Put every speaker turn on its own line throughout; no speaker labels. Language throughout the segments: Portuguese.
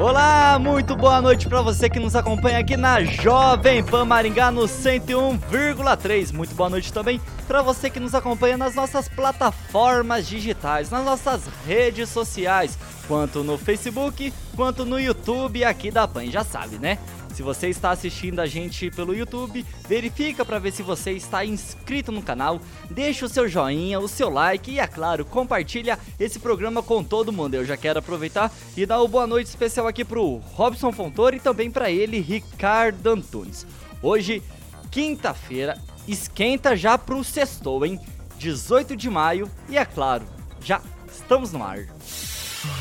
Olá, muito boa noite para você que nos acompanha aqui na Jovem Pan Maringá no 101,3. Muito boa noite também para você que nos acompanha nas nossas plataformas digitais, nas nossas redes sociais, quanto no Facebook, quanto no YouTube aqui da Pan, já sabe, né? Se você está assistindo a gente pelo YouTube, verifica para ver se você está inscrito no canal, deixa o seu joinha, o seu like e, é claro, compartilha esse programa com todo mundo. Eu já quero aproveitar e dar uma boa noite especial aqui pro Robson Fontoura e também para ele, Ricardo Antunes. Hoje, quinta-feira, esquenta já pro sextou, hein? 18 de maio e, é claro, já estamos no ar.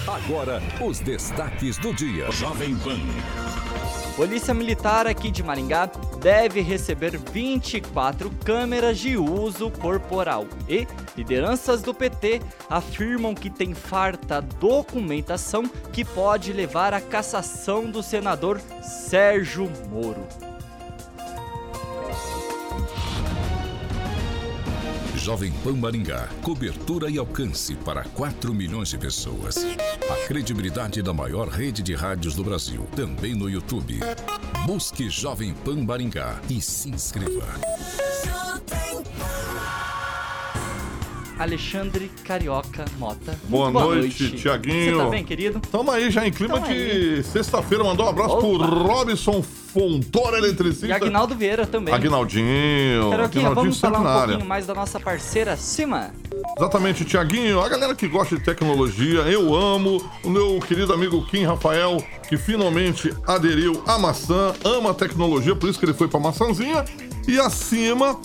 Agora, os destaques do dia. Jovem Pan.
Polícia Militar aqui de Maringá deve receber 24 câmeras de uso corporal e lideranças do PT afirmam que tem farta documentação que pode levar à cassação do senador Sérgio Moro.
Jovem Pan Maringá. Cobertura e alcance para 4 milhões de pessoas. A credibilidade da maior rede de rádios do Brasil. Também no YouTube. Busque Jovem Pan Maringá e se inscreva.
Alexandre Carioca Mota.
Boa, boa noite, noite. Tiaguinho.
Você tá bem, querido?
Tamo aí já em clima Tamo de sexta-feira. Mandou um abraço Opa. pro Robson Fontoura Eletricista. E
Agnaldo Vieira também.
Agnaldinho.
Carioquinha, vamos falar um pouquinho mais da nossa parceira Cima?
Exatamente, Tiaguinho. A galera que gosta de tecnologia, eu amo. O meu querido amigo Kim Rafael, que finalmente aderiu à maçã, ama a tecnologia, por isso que ele foi pra maçãzinha. E acima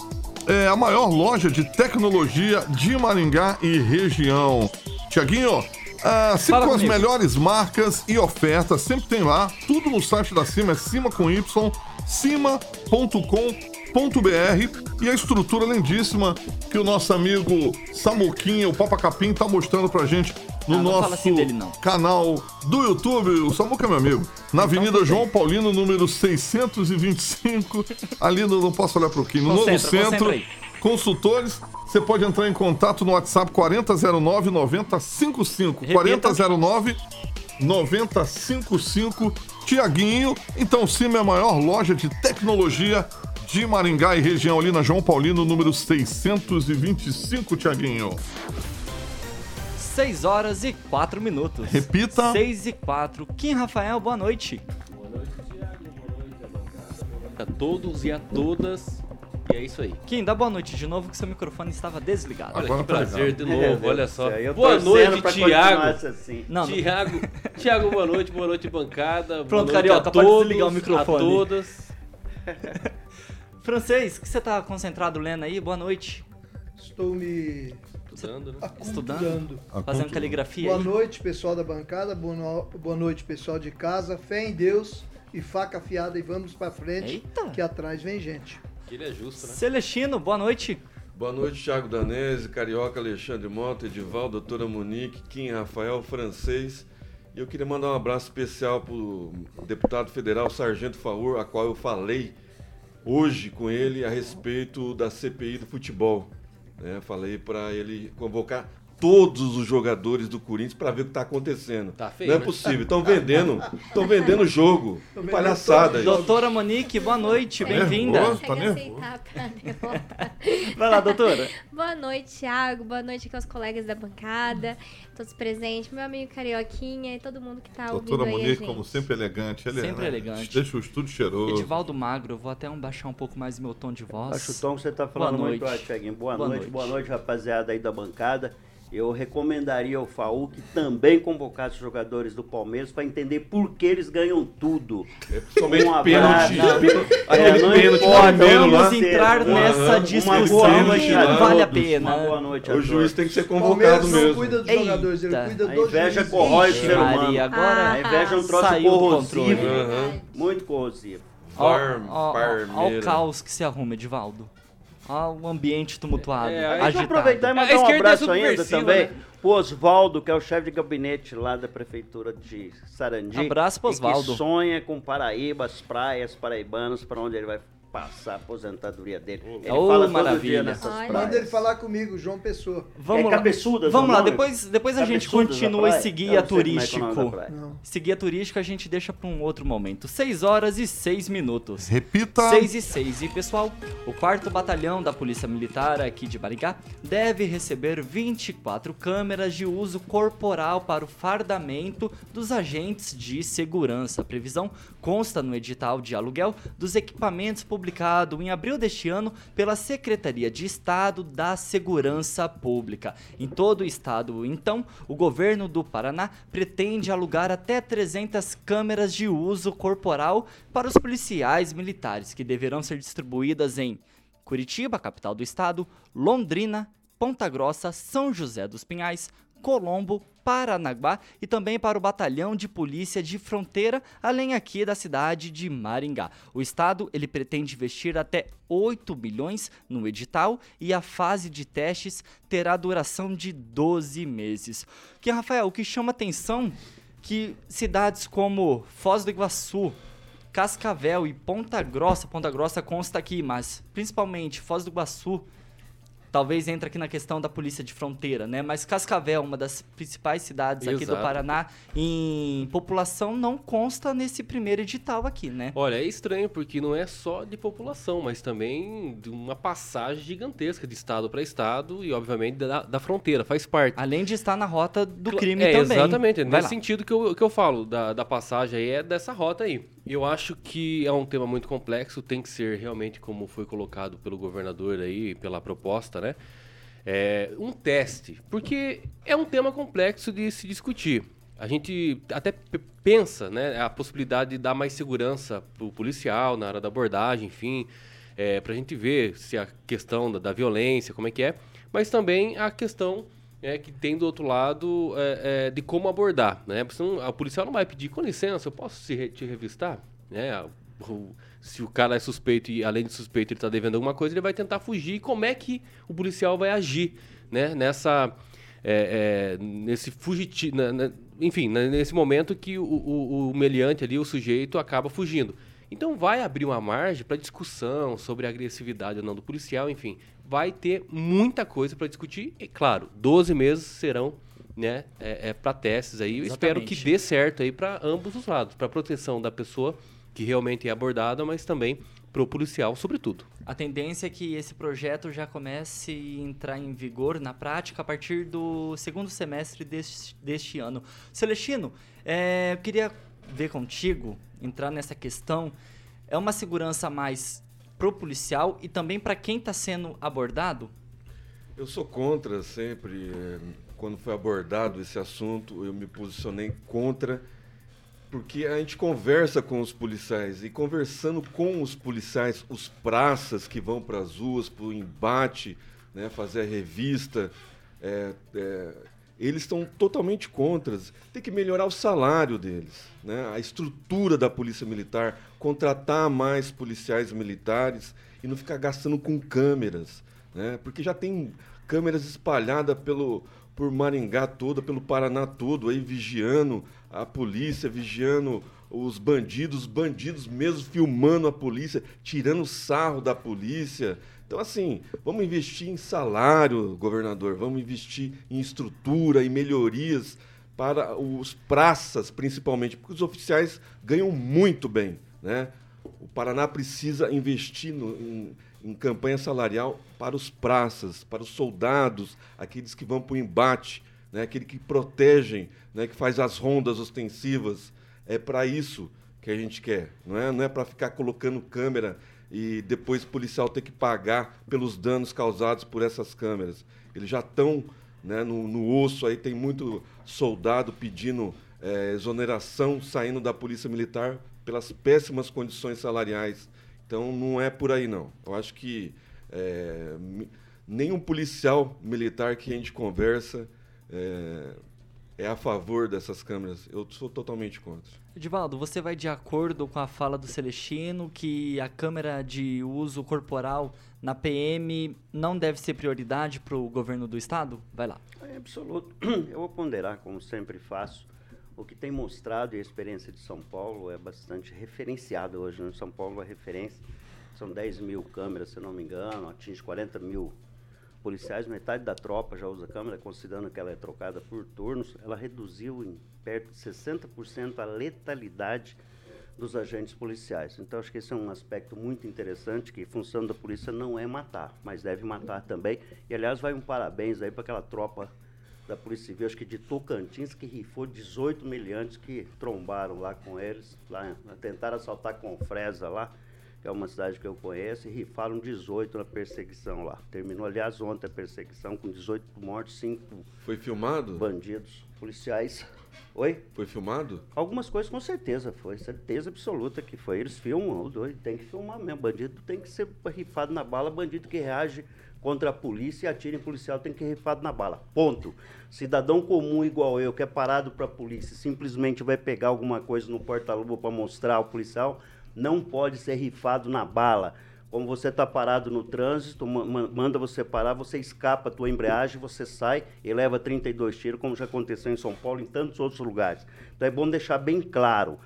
é a maior loja de tecnologia de Maringá e região. Tiaguinho, ah, sempre com as melhores marcas e ofertas, sempre tem lá. Tudo no site da Cima, é cima com Y, cima.com.br e a estrutura lindíssima que o nosso amigo Samuquinha, o Papa Capim, tá mostrando pra gente no ah, nosso assim dele, canal do YouTube. O Samuca é meu amigo. Na então Avenida João Paulino, número 625. Ali no. Não posso olhar pro Kim. No novo centro. Consultores, você pode entrar em contato no WhatsApp 4009 9055. 4009 9055. Tiaguinho. Então, Cima é a maior loja de tecnologia de Maringá e região ali na João Paulino, número 625, Tiaguinho.
6 horas e 4 minutos.
Repita.
6 e 4. Kim Rafael, boa noite.
Boa noite, Tiago. Boa noite a todos e a todas. E é isso aí.
Kim, dá boa noite de novo, que seu microfone estava desligado.
Olha, Agora que tá prazer de novo, olha só. Boa noite, Tiago.
Assim. Não,
Tiago, Tiago, boa noite, boa noite, bancada.
Pronto,
boa
noite Carioca,
a todos,
pode desligar o microfone.
A todas.
Francês, que você tá concentrado lendo aí? Boa noite.
Estou me
Estudando, né?
Estudando? Fazendo caligrafia
Boa aí. noite, pessoal da bancada. Boa noite, pessoal de casa. Fé em Deus e faca afiada e vamos para frente. Eita. Que atrás vem gente.
Ele é justo, né?
Celestino, boa noite.
Boa noite, Thiago Danese, Carioca, Alexandre Mota, Edivaldo, Doutora Monique, Kim Rafael, Francês. E eu queria mandar um abraço especial para o deputado federal Sargento Faur, a qual eu falei hoje com ele a respeito da CPI do futebol. Né? Falei para ele convocar todos os jogadores do Corinthians para ver o que está acontecendo.
Tá feio,
Não é
né?
possível. Estão vendendo, estão vendendo jogo. Palhaçada. gente.
Doutora Monique, boa noite, bem-vinda.
nervoso. Tá
derrota.
Vai lá, doutora.
Boa noite, Thiago. Boa noite aqui aos colegas da bancada, todos presentes, meu amigo Carioquinha e todo mundo que tá
Doutora
ouvindo aí a
Monique,
gente.
como sempre elegante. Ele é,
Sempre
né,
elegante.
Deixa o estúdio cheiroso.
Edivaldo Magro, eu vou até um baixar um pouco mais meu tom de voz.
Acho o tom que você está falando
Boa
muito Thiaguinho. Boa,
Boa
noite,
noite.
boa noite, rapaziada aí da bancada. Eu recomendaria ao Faú que também convocasse os jogadores do Palmeiras para entender por que eles ganham tudo.
Somente
Um
pênalti.
abraço.
Aquele
É, não
pênalti lá.
Vamos entrar
Uma-
nessa discussão
a
vale a pena.
Uma boa noite a
O juiz tem que ser convocado
não
mesmo.
cuida dos
Eita.
jogadores, ele cuida
A
dos
inveja
juízes.
corrói o ser humano.
Maria, agora
A inveja é um troço corrosivo.
Aham.
Muito corrosivo.
Ó
Parmeira.
o caos que se arruma, Edivaldo. Ó o ambiente tumultuado,
É,
Deixa eu aproveitar e mandar um
é
abraço ainda
subversiva,
também
né?
pro Oswaldo, que é o chefe de gabinete lá da prefeitura de Sarandi.
Abraço pro
e que
Oswaldo.
sonha com Paraíba, as praias paraibanas, para onde ele vai passar a aposentadoria dele. Ele
Ô,
fala todo
maravilha.
dia nessas
Olha.
praias.
Manda ele falar comigo, João Pessoa.
Vamos
É
lá.
cabeçudas
Vamos lá,
nome?
depois, depois a gente continua esse guia
é é
turístico. Esse guia turístico a gente deixa para um outro momento. 6 horas e 6 minutos.
Repita.
6 e 6. E pessoal, o 4 Batalhão da Polícia Militar aqui de Barigá deve receber 24 câmeras de uso corporal para o fardamento dos agentes de segurança. A previsão consta no edital de aluguel dos equipamentos publicado em abril deste ano pela Secretaria de Estado da Segurança Pública. Em todo o estado, então, o governo do Paraná pretende alugar até 300 câmeras de uso corporal para os policiais militares, que deverão ser distribuídas em Curitiba, capital do estado, Londrina, Ponta Grossa, São José dos Pinhais, Colombo, Paranaguá e também para o Batalhão de Polícia de Fronteira, além aqui da cidade de Maringá. O estado ele pretende investir até 8 bilhões no edital e a fase de testes terá duração de 12 meses. Que Rafael, o que chama atenção que cidades como Foz do Iguaçu, Cascavel e Ponta Grossa, Ponta Grossa consta aqui, mas principalmente Foz do Iguaçu, talvez entre aqui na questão da polícia de fronteira, né? Mas Cascavel, uma das principais cidades aqui do
Exato.
Paraná, em população não consta nesse primeiro edital aqui, né?
Olha, é estranho porque não é só de população, mas também de uma passagem gigantesca de estado para estado e, obviamente, da, da fronteira, faz parte.
Além de estar na rota do crime
é,
também.
Exatamente, é nesse
lá.
sentido que eu, que eu falo da, da passagem aí, é dessa rota aí. Eu acho que é um tema muito complexo, tem que ser realmente como foi colocado pelo governador aí, pela proposta, né? É, um teste, porque é um tema complexo de se discutir. A gente até pensa, né, a possibilidade de dar mais segurança pro policial na hora da abordagem, enfim, é, para a gente ver se a questão da, da violência, como é que é, mas também a questão é, que tem do outro lado é, é, de como abordar, né? Porque a policial não vai pedir, com licença, eu posso re- te revistar? Né? O- se o cara é suspeito e além de suspeito ele está devendo alguma coisa, ele vai tentar fugir. Como é que o policial vai agir, né? Nessa, é, é, nesse fugitivo, enfim, nesse momento que o, o, o meliante ali, o sujeito, acaba fugindo. Então vai abrir uma margem para discussão sobre a agressividade ou não do policial, enfim, vai ter muita coisa para discutir e claro, 12 meses serão né, é, para testes aí. Eu espero que dê certo aí para ambos os lados, para proteção da pessoa que realmente é abordada, mas também para o policial, sobretudo.
A tendência é que esse projeto já comece a entrar em vigor na prática a partir do segundo semestre deste, deste ano. Celestino, é, eu queria ver contigo, entrar nessa questão. É uma segurança mais pro policial e também para quem está sendo abordado?
Eu sou contra sempre. eh, Quando foi abordado esse assunto, eu me posicionei contra, porque a gente conversa com os policiais e conversando com os policiais, os praças que vão para as ruas, para o embate, né, fazer a revista, é, é, eles estão totalmente contra. Tem que melhorar o salário deles, né, a estrutura da polícia militar, contratar mais policiais militares e não ficar gastando com câmeras, né, porque já tem câmeras espalhadas pelo por Maringá toda, pelo Paraná todo, aí vigiando a polícia, vigiando os bandidos, os bandidos mesmo filmando a polícia, tirando sarro da polícia, Então, assim, vamos investir em salário, governador, vamos investir em estrutura e melhorias para os praças, principalmente, porque os oficiais ganham muito bem. Né? O Paraná precisa investir no, em, em campanha salarial para os praças, para os soldados, aqueles que vão para o embate, né? aqueles que protegem, né? que faz as rondas ostensivas. É para isso que a gente quer, não é, não é para ficar colocando câmera e depois o policial ter que pagar pelos danos causados por essas câmeras. Eles já estão né, no, no, osso, aí tem muito soldado pedindo é, exoneração saindo da Polícia Militar pelas péssimas condições salariais. Então não é por aí não. Eu acho que é, nenhum policial militar que a gente conversa é, é a favor dessas câmeras. Eu sou totalmente contra.
Edivaldo, você vai de acordo com a fala do Celestino que a câmera de uso corporal na PM não deve ser prioridade para o governo do estado? Vai lá.
É absoluto. Eu vou ponderar, como sempre faço. O que tem mostrado e a experiência de São Paulo é bastante referenciada hoje. Né? São Paulo é referência. São 10 mil câmeras, se não me engano, atinge 40 mil policiais, metade da tropa já usa câmera, considerando que ela é trocada por turnos, ela reduziu em perto de 60% a letalidade dos agentes policiais. Então, acho que esse é um aspecto muito interessante, que a função da polícia não é matar, mas deve matar também. E, aliás, vai um parabéns aí para aquela tropa da Polícia Civil, acho que de Tocantins, que rifou 18 miliantes que trombaram lá com eles, lá, tentaram assaltar com Fresa lá, que é uma cidade que eu conheço, e rifaram 18 na perseguição lá. Terminou, aliás, ontem a perseguição com 18 mortes, 5
Foi filmado?
bandidos policiais. Oi?
Foi filmado?
Algumas coisas com certeza foi, certeza absoluta que foi. Eles filmam, doido, tem que filmar mesmo. Bandido tem que ser rifado na bala, bandido que reage contra a polícia e atira em policial tem que ser rifado na bala. Ponto. Cidadão comum igual eu, que é parado para a polícia, simplesmente vai pegar alguma coisa no porta-luva para mostrar ao policial, não pode ser rifado na bala. Como você está parado no trânsito, manda você parar, você escapa a tua embreagem, você sai e leva 32 tiros, como já aconteceu em São Paulo e em tantos outros lugares. Então é bom deixar bem claro.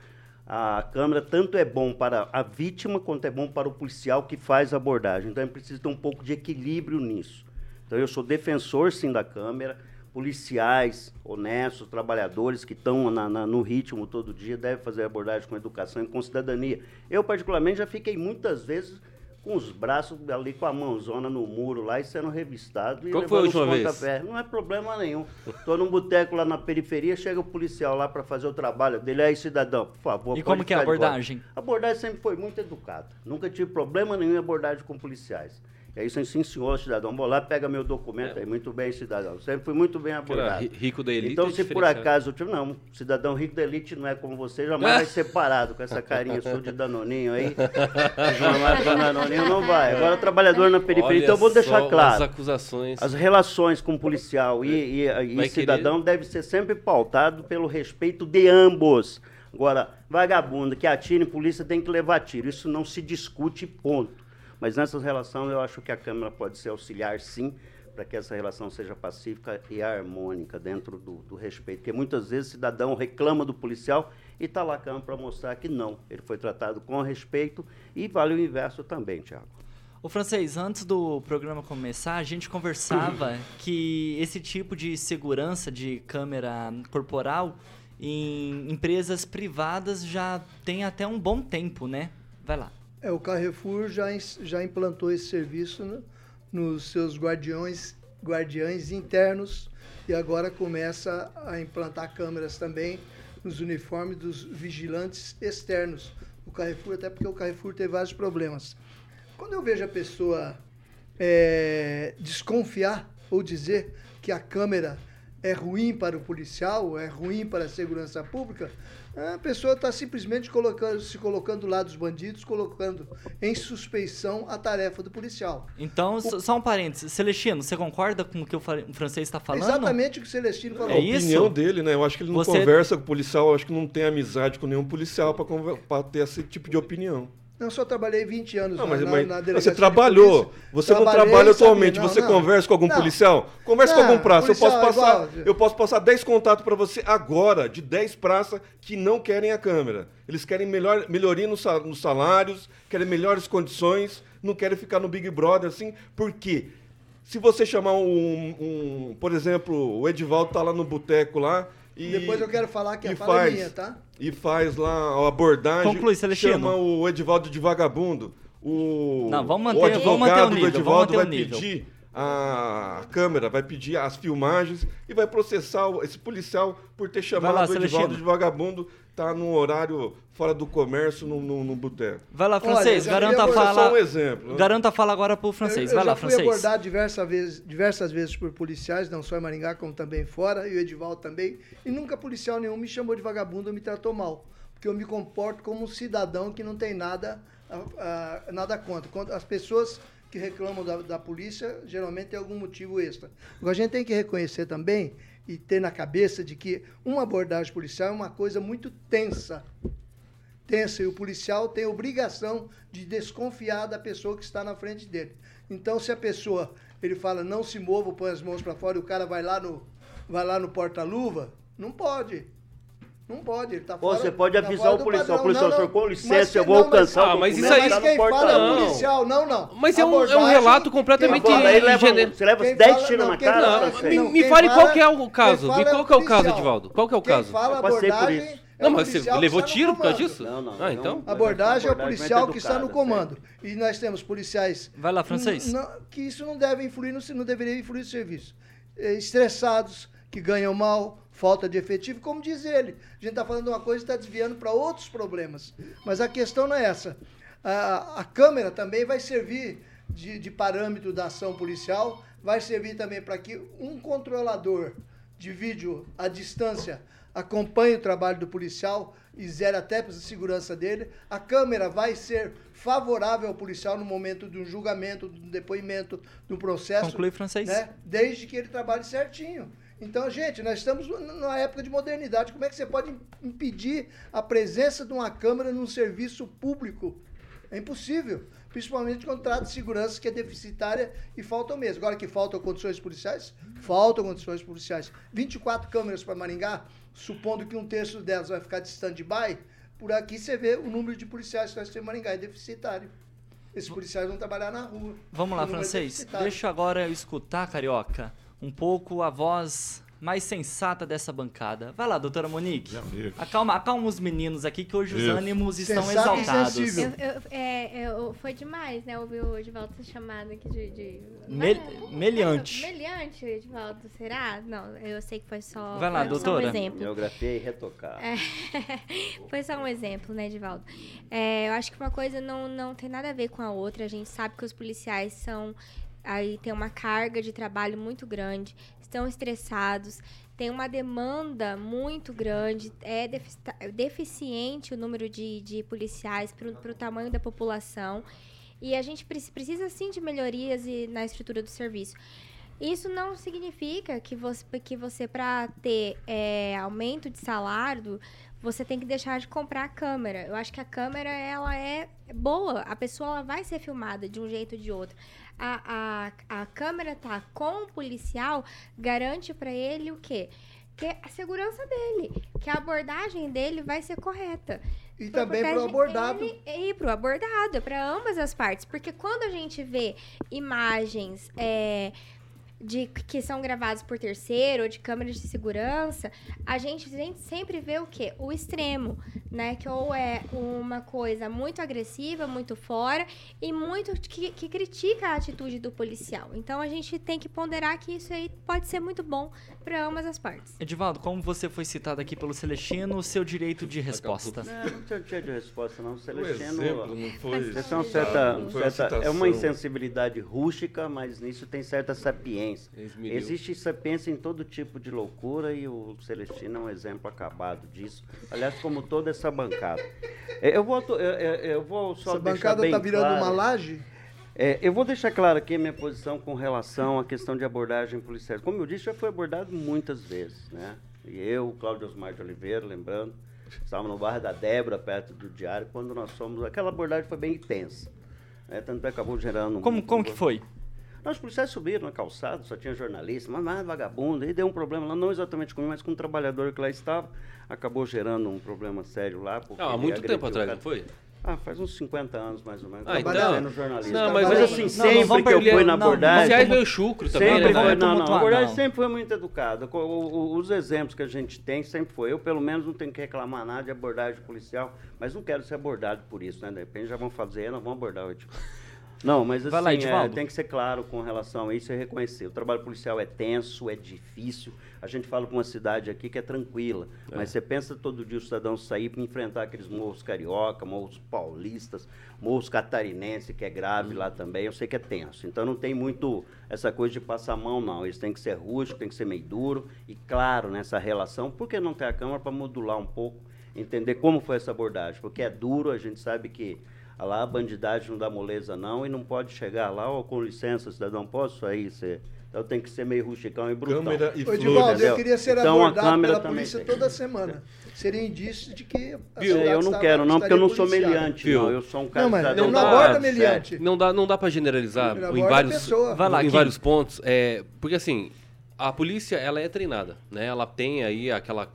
A câmera tanto é bom para a vítima quanto é bom para o policial que faz a abordagem. Então é preciso ter um pouco de equilíbrio nisso. Então eu sou defensor sim da câmera, policiais honestos, trabalhadores que estão no ritmo todo dia, devem fazer abordagem com educação e com cidadania. Eu, particularmente, já fiquei muitas vezes com os braços ali com a mãozona no muro lá e sendo revistado.
Qual foi a última vez?
Não é problema nenhum. Estou num boteco lá na periferia, chega o policial lá para fazer o trabalho dele. Aí, cidadão, por favor.
E como que é a abordagem?
A abordagem sempre foi muito educada. Nunca tive problema nenhum em abordagem com policiais. E aí, sim, senhor, cidadão, vou lá, pega meu documento é. aí. Muito bem, cidadão. Sempre fui muito bem abordado.
rico da elite.
Então, se por acaso, tipo, não, cidadão rico da elite não é como você, jamais vai ser parado com essa carinha sua de danoninho aí. jamais com danoninho não vai. Agora, trabalhador na periferia. Olha então, eu vou deixar claro.
As acusações.
As relações com policial e, e, e cidadão querer... deve ser sempre pautado pelo respeito de ambos. Agora, vagabundo que atira em polícia tem que levar tiro. Isso não se discute, ponto. Mas nessas relações eu acho que a Câmara pode ser auxiliar, sim, para que essa relação seja pacífica e harmônica dentro do, do respeito. Porque muitas vezes o cidadão reclama do policial e está lá a Câmara para mostrar que não, ele foi tratado com respeito e vale o inverso também, Tiago.
O francês, antes do programa começar, a gente conversava que esse tipo de segurança de câmera corporal em empresas privadas já tem até um bom tempo, né? Vai lá.
É, o Carrefour já, já implantou esse serviço no, nos seus guardiões, guardiães internos e agora começa a implantar câmeras também nos uniformes dos vigilantes externos do Carrefour, até porque o Carrefour tem vários problemas. Quando eu vejo a pessoa é, desconfiar ou dizer que a câmera é ruim para o policial, é ruim para a segurança pública, a pessoa está simplesmente colocando, se colocando do lado dos bandidos, colocando em suspeição a tarefa do policial.
Então, o... só um parênteses. Celestino, você concorda com o que o francês está falando?
Exatamente o que o Celestino falou.
É a opinião isso? dele, né? Eu acho que ele não você... conversa com o policial, eu acho que não tem amizade com nenhum policial para ter esse tipo de opinião.
Não, só trabalhei 20 anos
Não, mas,
na,
mas
na
você
delegacia de
trabalhou. Você não
Trabalhei,
trabalha
sabia,
atualmente.
não,
você
não.
conversa com algum
Não.
policial? Conversa com
Não,
algum praça. Eu posso
é
passar.
igual.
Eu posso passar 10 contatos para você agora, de 10 praças que não querem a câmera. Eles querem melhor, melhoria nos salários, querem melhores condições, não querem ficar no Big Brother assim. Por quê? Se você chamar um, um- por exemplo, o Edivaldo tá lá no boteco lá e
Depois eu quero falar que a fala é
faz,
minha, tá?
E faz lá a abordagem.
Conclui, Celestino.
Chama o Edivaldo de vagabundo. O,
Não, vamos manter-
o
vamos
advogado
manter o
do
nível,
Edivaldo
vamos manter
vai
o nível.
pedir a câmera, vai pedir as filmagens e vai processar esse policial por ter chamado
lá,
o Edivaldo
Celestino.
de vagabundo, tá num horário fora do comércio, num, num, num boteco.
Vai lá,
Olha,
francês,
eu já
garanta a fala.
só um exemplo. né?
Garanta a fala agora pro francês.
Eu, eu
Vai lá,
já fui
francês.
abordado diversas vezes, diversas vezes por policiais, não só em Maringá, como também fora, e o Edivaldo também. E nunca policial nenhum me chamou de vagabundo ou me tratou mal. Porque eu me comporto como um cidadão que não tem nada, ah, nada contra. Quando As pessoas que reclamam da, da polícia geralmente tem algum motivo extra. Agora a gente tem que reconhecer também e ter na cabeça de que uma abordagem policial é uma coisa muito tensa tensa e o policial tem obrigação de desconfiar da pessoa que está na frente dele. Então, se a pessoa ele fala não se mova, põe as mãos para fora e o cara vai lá no vai lá no porta-luva, não pode. Não pode, ele tá fora.
você pode
tá
avisar o policial.
padrão.
Policial,
Não,
senhor,
não.
com
Mas
licença, eu vou
não, mas-
alcançar
Ah,
o
mas isso aí-
Mas
no
quem fala é o
Não.
policial, não, não.
Mas é um- é um relato completamente gene-
você leva
quem
10
fala-
tiros
não,
na cara.
Me-
não,
me
quem
fale qual que é o caso. Me qual que é o caso. Edivaldo? Qual que é o
Quem
caso?
fala
Eu passei por
abordagem
isso.
é
Não, mas você levou tiro por causa disso?
Não, não.
Ah, então?
não,
Abordagem é o policial
muito
que está no
educada,
comando. E nós temos policiais.
Vai lá, francês.
Não- que isso não deve influir, no, não deveria influir no serviço. Eh, Estressados, que ganham mal, falta de efetivo, como diz ele. A gente está falando de uma coisa e está desviando para outros problemas. Mas a questão não é essa. A, a câmera também vai servir de, de parâmetro da ação policial, vai servir também para que um controlador de vídeo à distância acompanhe o trabalho do policial e zere até a segurança dele. A câmera vai ser favorável ao policial no momento de um julgamento, de um depoimento, de um processo.
Conclui, francês.
Né? Desde que ele trabalhe certinho. Então, gente, nós estamos numa época de modernidade. Como é que você pode impedir a presença de uma câmera num serviço público? É impossível. Principalmente quando trata de segurança que é deficitária e faltam mesmo. Agora que faltam condições policiais, faltam condições policiais. 24 câmeras para Maringá, supondo que um terço delas vai ficar de stand-by, por aqui você vê o número de policiais que nós temos em Maringá é deficitário. Esses policiais vão trabalhar na rua.
Vamos lá,
é
francês.
deficitário.
Deixa agora eu escutar, carioca, um pouco a voz mais sensata dessa bancada. Vai lá, doutora Monique. Acalma, acalma os meninos aqui que hoje os
Isso.
ânimos estão
Sensato e
exaltados.
Eu, eu- é, eu- foi demais, né? Ouvir o Edivaldo ser chamado aqui de. de...
Mel-
Vai-
meliante.
Meliante, Edivaldo, será? Não, eu sei que foi só.
Vai lá,
foi só
doutora.
um exemplo.
Biografia e retocar.
É, foi só um exemplo, né, Edivaldo? É, eu acho que uma coisa não, não tem nada a ver com a outra. A gente sabe que os policiais são. Aí tem uma carga de trabalho muito grande, estão estressados, tem uma demanda muito grande, é defici- deficiente o número de, de policiais para o tamanho da população. E a gente preci- precisa sim de melhorias na estrutura do serviço. Isso não significa que você, que você para ter é, aumento de salário, você tem que deixar de comprar a câmera. Eu acho que a câmera ela é boa, a pessoa ela vai ser filmada de um jeito ou de outro. A, a, a câmera tá com o policial garante para ele o quê? Que é a segurança dele, que a abordagem dele vai ser correta.
E também para o abordado.
ele E para o abordado, para ambas as partes. Porque quando a gente vê imagens é, de que são gravadas por terceiro ou de câmeras de segurança, a gente, a gente sempre vê o quê? O extremo, né? Que ou é uma coisa muito agressiva, muito fora e muito que, que critica a atitude do policial. Então a gente tem que ponderar que isso aí pode ser muito bom para ambas as partes.
Edivaldo, como você foi citado aqui pelo Celestino, o seu direito de resposta.
Não, não tinha- tinha de resposta, não.
O
Celestino.
exemplo não foi.
Isso é, uma certa,
não foi uma
certa- é uma insensibilidade rústica, mas nisso tem certa sapiência. Existe sapiência em todo tipo de loucura e o Celestino é um exemplo acabado disso. Aliás, como toda essa bancada. É, Eu vou, eu, eu- eu vou só
Essa
deixar
bancada
bem
tá virando
claro-
uma laje?
É, eu vou deixar claro aqui a minha posição com relação à questão de abordagem policial. Como eu disse, já foi abordado muitas vezes, né? E eu, Cláudio Osmar de Oliveira, lembrando, Estávamos no bairro da Débora, perto do Diário, quando nós fomos. Aquela abordagem foi bem intensa. Né? Tanto é que acabou gerando. um-
Como, como que foi?
Os policiais subiram na calçada, só tinha jornalista, mas mais vagabundo. Aí deu um problema lá, não exatamente comigo, mas com um trabalhador que lá estava. Acabou gerando um problema sério lá. porque
Ah, há muito tempo
o
atrás, não foi?
Ah, faz uns 50 anos mais ou menos.
Ah, então-
no jornalismo.
Não, mas-
mas
não,
assim,
não
sempre
vamos
que eu fui na
não,
abordagem.
Policiais meio chucro também,
Sempre
né?
não, não,
tumultuar,
a abordagem
não.
sempre foi muito educada. O- o- Os exemplos que a gente tem sempre foi. Eu, pelo menos, não tenho que reclamar nada de abordagem policial, mas não quero ser abordado por isso, né? De repente já vão fazer, nós vamos abordar hoje. Não, mas
Vai lá,
assim, é, tem que ser claro com relação a isso e reconhecer. O trabalho policial é tenso, é difícil. A gente fala com uma cidade aqui que é tranquila, mas você pensa todo dia o cidadão sair para enfrentar aqueles morros carioca, morros paulistas, morros catarinense, que é grave lá também, eu sei que é tenso. Então não tem muito essa coisa de passar a mão, não. Isso tem que ser rústico, tem que ser meio duro e claro nessa relação. Por que não ter a Câmara para modular um pouco, entender como foi essa abordagem? Porque é duro, a gente sabe que lá a bandidagem não dá moleza não e não pode chegar lá, ó, com licença, cidadão, posso sair? Você... Então tem que ser meio rusticão e brutão.
Câmera e.
Edivaldo, eu queria ser
Então, a
abordado
câmera
pela
também
polícia
tem.
toda semana. Seria indício de que a
Viu? Eu não quero, não, porque eu não sou meliante,
Viu?
não. Eu sou um cara
Não, mas não
sério.
aborda meliante.
Não dá, não dá para generalizar
Ele
em vários,
pessoa.
Vai lá,
em vários pontos. É, porque assim, a polícia ela é treinada, né? Ela tem aí aquela,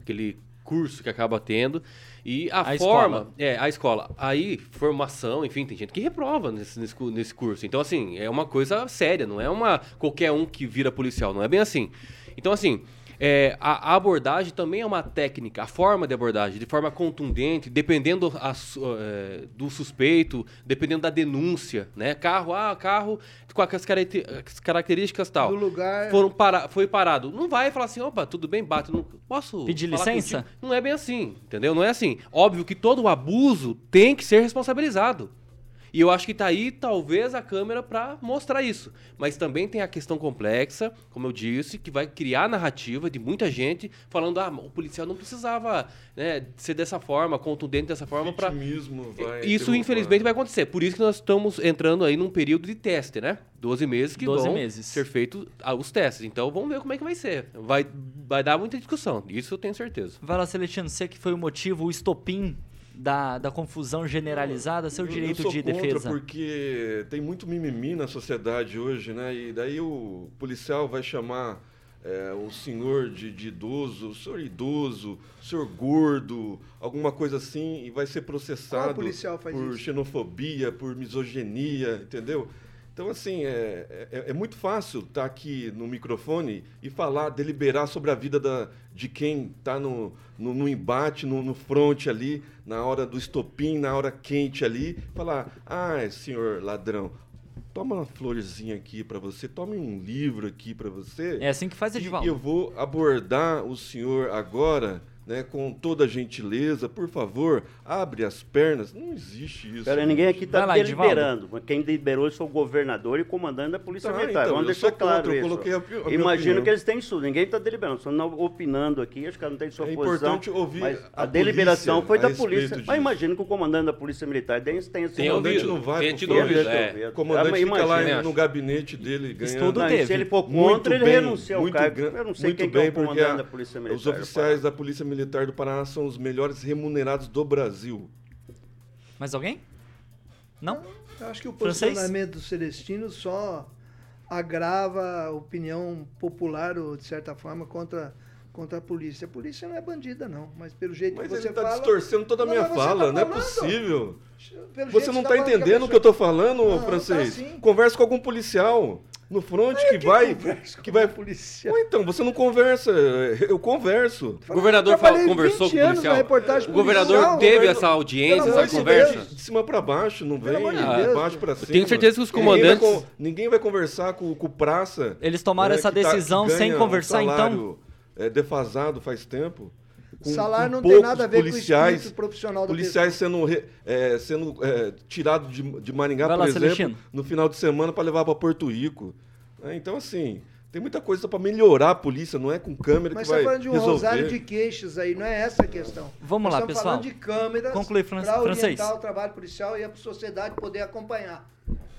aquele curso que acaba tendo. E a,
A
forma.
escola.
É, a escola. Aí, formação, enfim, tem gente que reprova nesse, nesse, nesse curso. Então, assim, é uma coisa séria, não é uma qualquer um que vira policial, não é bem assim. Então, assim, é, a, a abordagem também é uma técnica, a forma de abordagem, de forma contundente, dependendo a é, do suspeito, dependendo da denúncia, né? Carro, ah, carro com as caracte- as características tal.
Do lugar.
Foram para, foi parado. Não vai falar assim, opa, tudo bem, bate. Não, posso
Pedir
falar
licença?
contigo? Não é bem assim, entendeu? Não é assim. Óbvio que todo abuso tem que ser responsabilizado. E eu acho que tá aí, talvez, a câmera para mostrar isso. Mas também tem a questão complexa, como eu disse, que vai criar narrativa de muita gente falando, ah, o policial não precisava né, ser dessa forma, contundente dessa forma para isso, infelizmente, vai acontecer. Por isso que nós estamos entrando aí num período de teste, né? 12 meses que
12
vão
meses.
ser feitos ah, os testes. Então, vamos ver como é que vai ser. Vai, vai dar muita discussão. Isso eu tenho certeza.
Vai lá, Celestino, você que foi o motivo, o estopim da, da confusão generalizada, seu
Eu-
direito
eu sou
de
contra
defesa.
porque tem muito mimimi na sociedade hoje, né? E daí o policial vai chamar é, o senhor de, de idoso, o senhor idoso, o senhor gordo, alguma coisa assim, e vai ser processado
policial faz
por
isso?
xenofobia, por misoginia, entendeu? Então, assim, é, é, é muito fácil estar aqui no microfone e falar, deliberar sobre a vida da, de quem está no, no, no embate, no, no fronte ali, na hora do estopim, na hora quente ali, falar, ah, senhor ladrão, toma uma florzinha aqui para você, tome um livro aqui para você.
É assim que faz,
E
Edivaldo.
eu vou abordar o senhor agora, né, com toda gentileza. Por favor, abre as pernas. Não existe isso.
Pera, ninguém aqui está
Edivaldo.
deliberando. Quem deliberou sou o governador e o comandante da Polícia
Tá,
Militar.
então,
Vamos
eu
deixar claro
contra,
isso.
a a
Imagino que eles têm estudo. Ninguém está deliberando. Só não opinando aqui. Acho que não tem sua
É
posição.
importante ouvir
mas
a
a, deliberação foi
a
da polícia.
disso.
Mas imagino que o comandante da Polícia Militar tem, tem esse
Tem
comandante não vai
Tem tido ouvido, é.
ver.
O comandante
Ah,
fica lá no gabinete dele ganhando
Estudo
Não,
teve.
se ele for
muito
contra, ele
bem,
renuncia ao
muito
cargo. Eu não sei
muito
quem é o comandante da Polícia Militar.
Os oficiais da Polícia Militar do Paraná são os melhores remunerados do Brasil.
Mais alguém? Não?
Eu acho que o
Francês?
posicionamento do Celestino só agrava a opinião popular, ou de certa forma, contra, contra a polícia. A polícia não é bandida, não, mas pelo jeito
Mas
que
ele
você
está
fala...
distorcendo toda a
Não,
minha
você
fala,
tá
não é possível.
pelo
Você
jeito
não
tá
está
que
entendendo o que eu estou falando,
Não,
francês?
tá sim.
Converse com algum policial no front que vai...
conversa
Que vai...
policial?
Ou então, você não conversa, eu converso.
O governador
Eu
fala- conversou
20
com o policial. O governador
policial,
teve
governo-
essa audiência,
Pelo
essa
de
conversa.
Deus.
De cima para baixo, não vem
de
de baixo para cima.
tenho certeza que os
Ninguém vai
comandantes-
Ninguém vai conversar com, com o praça.
Eles tomaram
né,
essa
que tá-
decisão
que
sem conversar,
um
então?
É, defasado faz tempo. Com-
Salário
com
não tem
poucos
nada a ver com o
policiais,
espírito profissional da
Policiais sendo, re- é, sendo é, tirados de, de Maringá,
Vai
por
lá,
exemplo,
Celestino.
no final de semana para levar para Porto Rico. É, então, assim, tem muita coisa para melhorar a polícia, não é com câmera
Mas
que
você
vai
está falando de um
resolver.
rosário de queixas aí, não é essa a questão.
Vamos
Nós
lá,
estamos
pessoal.
falando de câmeras para
francês.
orientar o trabalho policial e a sociedade poder acompanhar.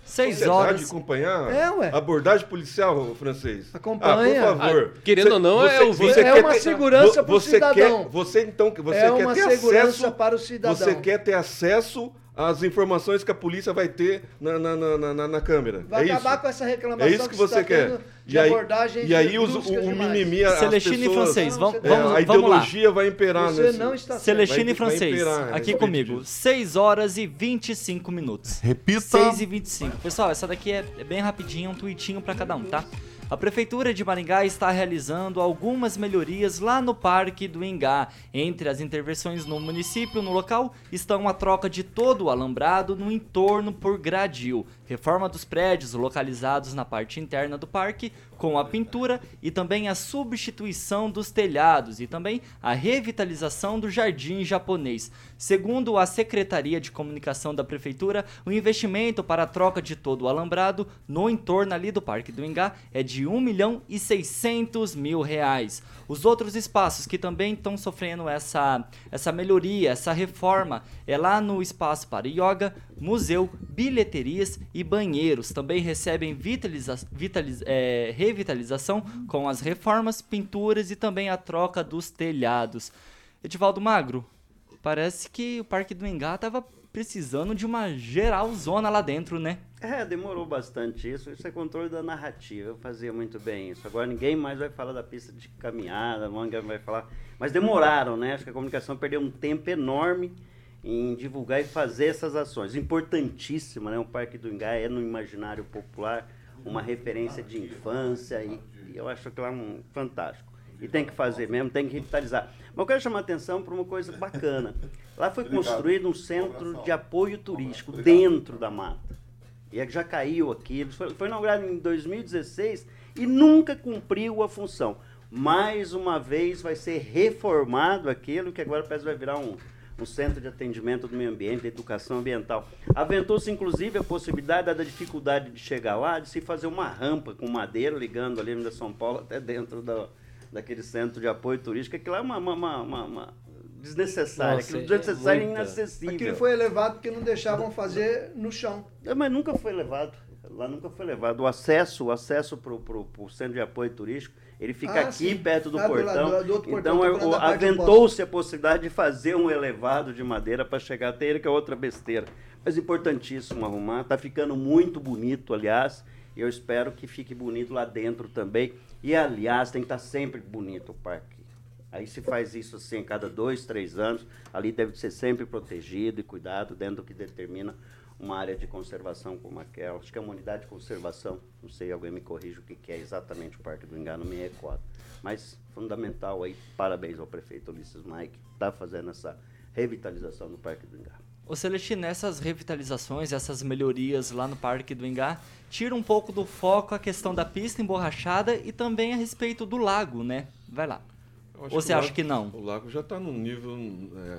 6
Sociedade
horas.
acompanhar
É, ué.
abordagem policial francês.
Acompanha.
Ah, por favor.
Ah, querendo ou não, é ouvir.
É
quer
uma
ter-
segurança pro
você
cidadão.
Quer, você então, você
É
quer
uma
ter
segurança
acesso,
para o cidadão.
Você quer ter acesso às informações que a polícia vai ter na, na, na, na, na câmera.
Vai
é
acabar
isso?
com essa reclamação
É isso que
você
você
está
quer.
tendo de
E aí,
abordagem
e aí os- o,
brusca
o
demais.
mimimi, as
Celestino e
pessoas-
francês, vamos,
é,
vamos,
a
vamos lá.
ideologia vai imperar
Você
nesse...
não está.
Celestino
Vai-
e
vai
francês, aqui
respeito
comigo.
disso.
6 horas e 25 minutos.
Repita.
6 e 25. Pessoal, essa daqui é, é bem rapidinho, um tweetinho pra cada um, tá? A Prefeitura de Maringá está realizando algumas melhorias lá no Parque do Ingá. Entre as intervenções no município, no local, estão a troca de todo o alambrado no entorno por gradil, reforma dos prédios localizados na parte interna do parque, com a pintura e também a substituição dos telhados e também a revitalização do jardim japonês. Segundo a Secretaria de Comunicação da Prefeitura, o investimento para a troca de todo o alambrado no entorno ali do Parque do Ingá é de 1 milhão e 600 mil reais. Os outros espaços que também estão sofrendo essa, essa melhoria, essa reforma, é lá no espaço para yoga, museu, bilheterias e banheiros. Também recebem vitaliza vitaliz é, revitalização com as reformas, pinturas e também a troca dos telhados. Edivaldo Magro, parece que o Parque do Engá tava precisando de uma geralzona lá dentro, né?
É, demorou bastante isso. Isso é controle da narrativa. Eu fazia muito bem isso. Agora ninguém mais vai falar da pista de caminhada, ninguém vai falar. Mas demoraram, né? Acho que a comunicação perdeu um tempo enorme em divulgar e fazer essas ações. Importantíssima, né? O Parque do Ingá é no imaginário popular uma referência de infância e, e eu acho que lá é um fantástico. E tem que fazer mesmo, tem que revitalizar. Mas eu quero chamar a atenção para uma coisa bacana. Lá foi construído um centro de apoio turístico dentro da mata. E que já caiu aquilo. Foi, foi inaugurado em 2016 e nunca cumpriu a função. Mais uma vez vai ser reformado aquilo que agora parece que vai virar um, um centro de atendimento do meio ambiente, de educação ambiental. Aventou-se inclusive a possibilidade, da dificuldade de chegar lá, de se fazer uma rampa com madeira ligando ali da São Paulo até dentro da, daquele centro de apoio turístico. Aquilo é uma, uma, uma, uma- uma desnecessário,
Nossa,
aquilo
é
desnecessário e
muita.
inacessível.
Aquilo foi elevado porque não deixavam fazer no chão.
É, mas nunca foi levado. Lá nunca foi levado. O acesso, o acesso para o centro de apoio turístico, ele fica
Ah,
aqui
sim.
perto do
Ah, do
portão.
lado do outro portão,
então
tô
é, aventou-se a possibilidade de fazer um elevado de madeira para chegar até ele, que é outra besteira. Mas importantíssimo arrumar. Está ficando muito bonito, aliás. E eu espero que fique bonito lá dentro também. E, aliás, tem que estar sempre bonito o parque. Aí se faz isso assim a cada dois, três anos. Ali deve ser sempre protegido e cuidado dentro do que determina uma área de conservação como aquela. Acho que é uma unidade de conservação. Não sei, alguém me corrija o que que é exatamente o Parque do Engano, me recordo. Mas fundamental aí, parabéns ao prefeito Ulisses Mike, está fazendo essa revitalização do Parque do Engano.
Ô Celestino, essas revitalizações, essas melhorias lá no Parque do Engá, tira um pouco do foco a questão da pista emborrachada e também a respeito do lago, né? Vai lá. Ou você
o
acha
lago-
que não?
O lago já está num nível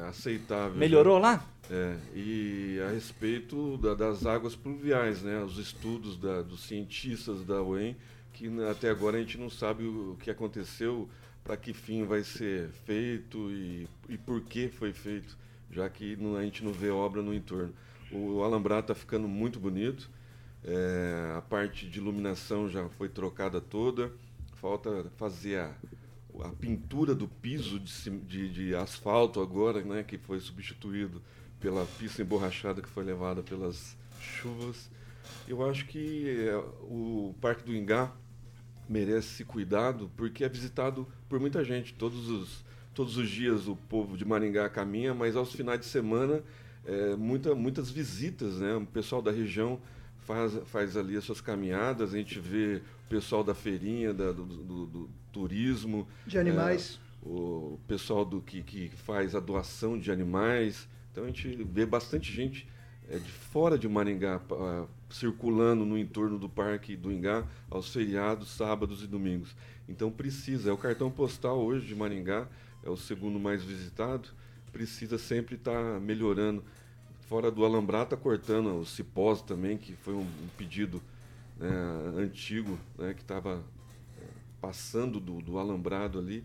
é, aceitável.
Melhorou lá?
É, e a respeito da- das águas pluviais, né? Os estudos da- dos cientistas da UEM, que até agora a gente não sabe o que aconteceu, para que fim vai ser feito e, e por que foi feito, já que não- a gente não vê obra no entorno. O alambrado está ficando muito bonito, é, a parte de iluminação já foi trocada toda, falta fazer a, a pintura do piso de, de- de asfalto agora, né, que foi substituído pela pista emborrachada que foi levada pelas chuvas. Eu acho que é, o Parque do Ingá merece cuidado porque é visitado por muita gente. Todos os, todos os dias o povo de Maringá caminha, mas aos finais de semana é, muita, muitas visitas, né? O pessoal da região faz, faz ali as suas caminhadas, a gente vê o pessoal da feirinha, da- do, do- do turismo.
De animais.
é, o pessoal do que, que faz a doação de animais. Então a gente vê bastante gente é, de fora de Maringá ah, circulando no entorno do Parque do Ingá aos feriados, sábados e domingos. Então precisa, é o cartão postal hoje de Maringá, é o segundo mais visitado, precisa sempre estar melhorando. Fora do alambrado, está cortando os cipós também, que foi um, um pedido né, antigo, né, que estava passando do, do alambrado ali.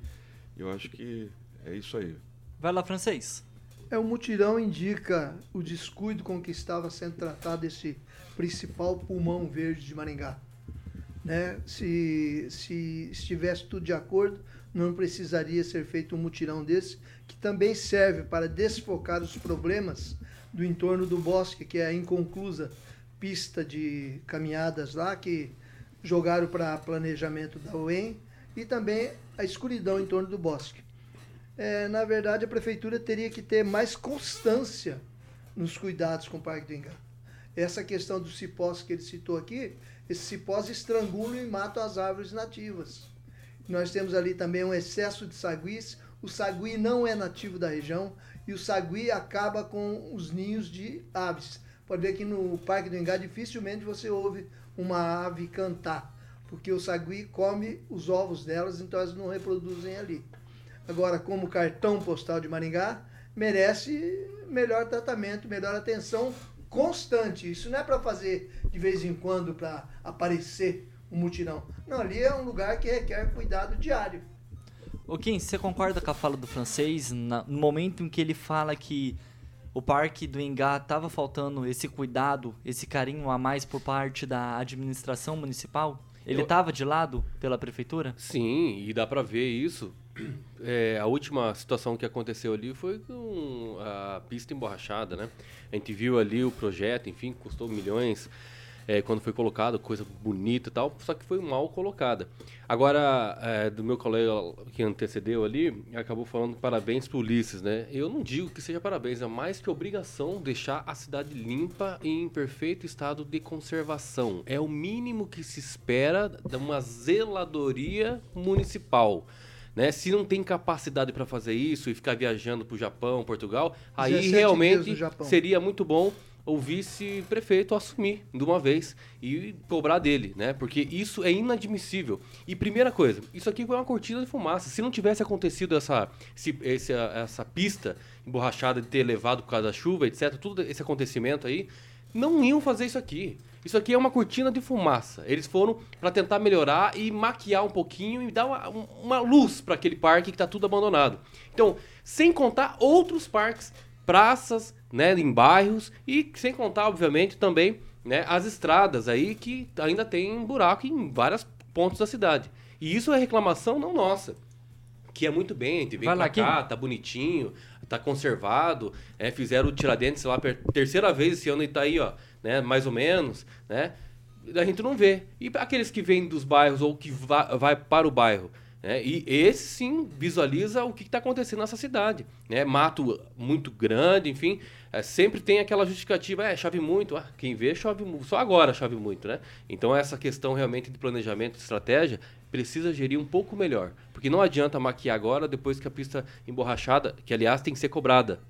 Eu acho que é isso aí.
Vai lá, francês.
É, o mutirão indica o descuido com que estava sendo tratado esse principal pulmão verde de Maringá. Né? Se, se estivesse tudo de acordo, não precisaria ser feito um mutirão desse, que também serve para desfocar os problemas do entorno do bosque, que é a inconclusa pista de caminhadas lá, que jogaram para planejamento da UEM, e também a escuridão em torno do bosque. É, na verdade, a prefeitura teria que ter mais constância nos cuidados com o Parque do Engar. Essa questão dos cipós que ele citou aqui, esses cipós estrangulam e matam as árvores nativas. Nós temos ali também um excesso de saguis. O sagui não é nativo da região e o sagui acaba com os ninhos de aves. Pode ver que no Parque do Engar dificilmente você ouve uma ave cantar, porque o sagui come os ovos delas, então elas não reproduzem ali. Agora, como cartão postal de Maringá, merece melhor tratamento, melhor atenção constante. Isso não é para fazer de vez em quando para aparecer um mutirão. Não, ali é um lugar que requer cuidado diário.
O Kim, você concorda com a fala do francês na, no momento em que ele fala que o Parque do Engá estava faltando esse cuidado, esse carinho a mais por parte da administração municipal? Ele estava de lado pela prefeitura?
Sim, e dá para ver isso. É, a última situação que aconteceu ali foi com a pista emborrachada, né? A gente viu ali o projeto, enfim, custou milhões é, quando foi colocado, coisa bonita e tal, só que foi mal colocada. Agora, é, do meu colega que antecedeu ali, acabou falando parabéns para Ulisses, né? Eu não digo que seja parabéns, é mais que obrigação deixar a cidade limpa e em perfeito estado de conservação. É o mínimo que se espera de uma zeladoria municipal. Né? Se não tem capacidade para fazer isso e ficar viajando para o Japão, Portugal, aí realmente seria muito bom o vice-prefeito assumir de uma vez e cobrar dele, né? Porque isso é inadmissível. E primeira coisa, isso aqui foi uma cortina de fumaça. Se não tivesse acontecido essa, esse, esse, essa pista emborrachada de ter levado por causa da chuva, etc., tudo esse acontecimento aí, não iam fazer isso aqui. Isso aqui é uma cortina de fumaça. Eles foram para tentar melhorar e maquiar um pouquinho e dar uma, uma luz para aquele parque que está tudo abandonado. Então, sem contar outros parques, praças, né, em bairros e sem contar, obviamente, também né, as estradas aí que ainda tem buraco em vários pontos da cidade. E isso é reclamação não nossa. Que é muito bem, a gente vem Vai pra lá, cá, tá bonitinho, tá conservado, é, fizeram o Tiradentes lá per terceira vez esse ano e tá aí, ó, né, mais ou menos, né? A gente não vê. E aqueles que vêm dos bairros ou que vai, vai para o bairro, né? E esse sim visualiza o que está acontecendo nessa cidade. Né? Mato muito grande, enfim. É, sempre tem aquela justificativa, é, chove muito. Ah, quem vê chove só agora chove muito. Né? Então essa questão realmente de planejamento, de estratégia, precisa gerir um pouco melhor. Porque não adianta maquiar agora depois que a pista emborrachada, que aliás tem que ser cobrada.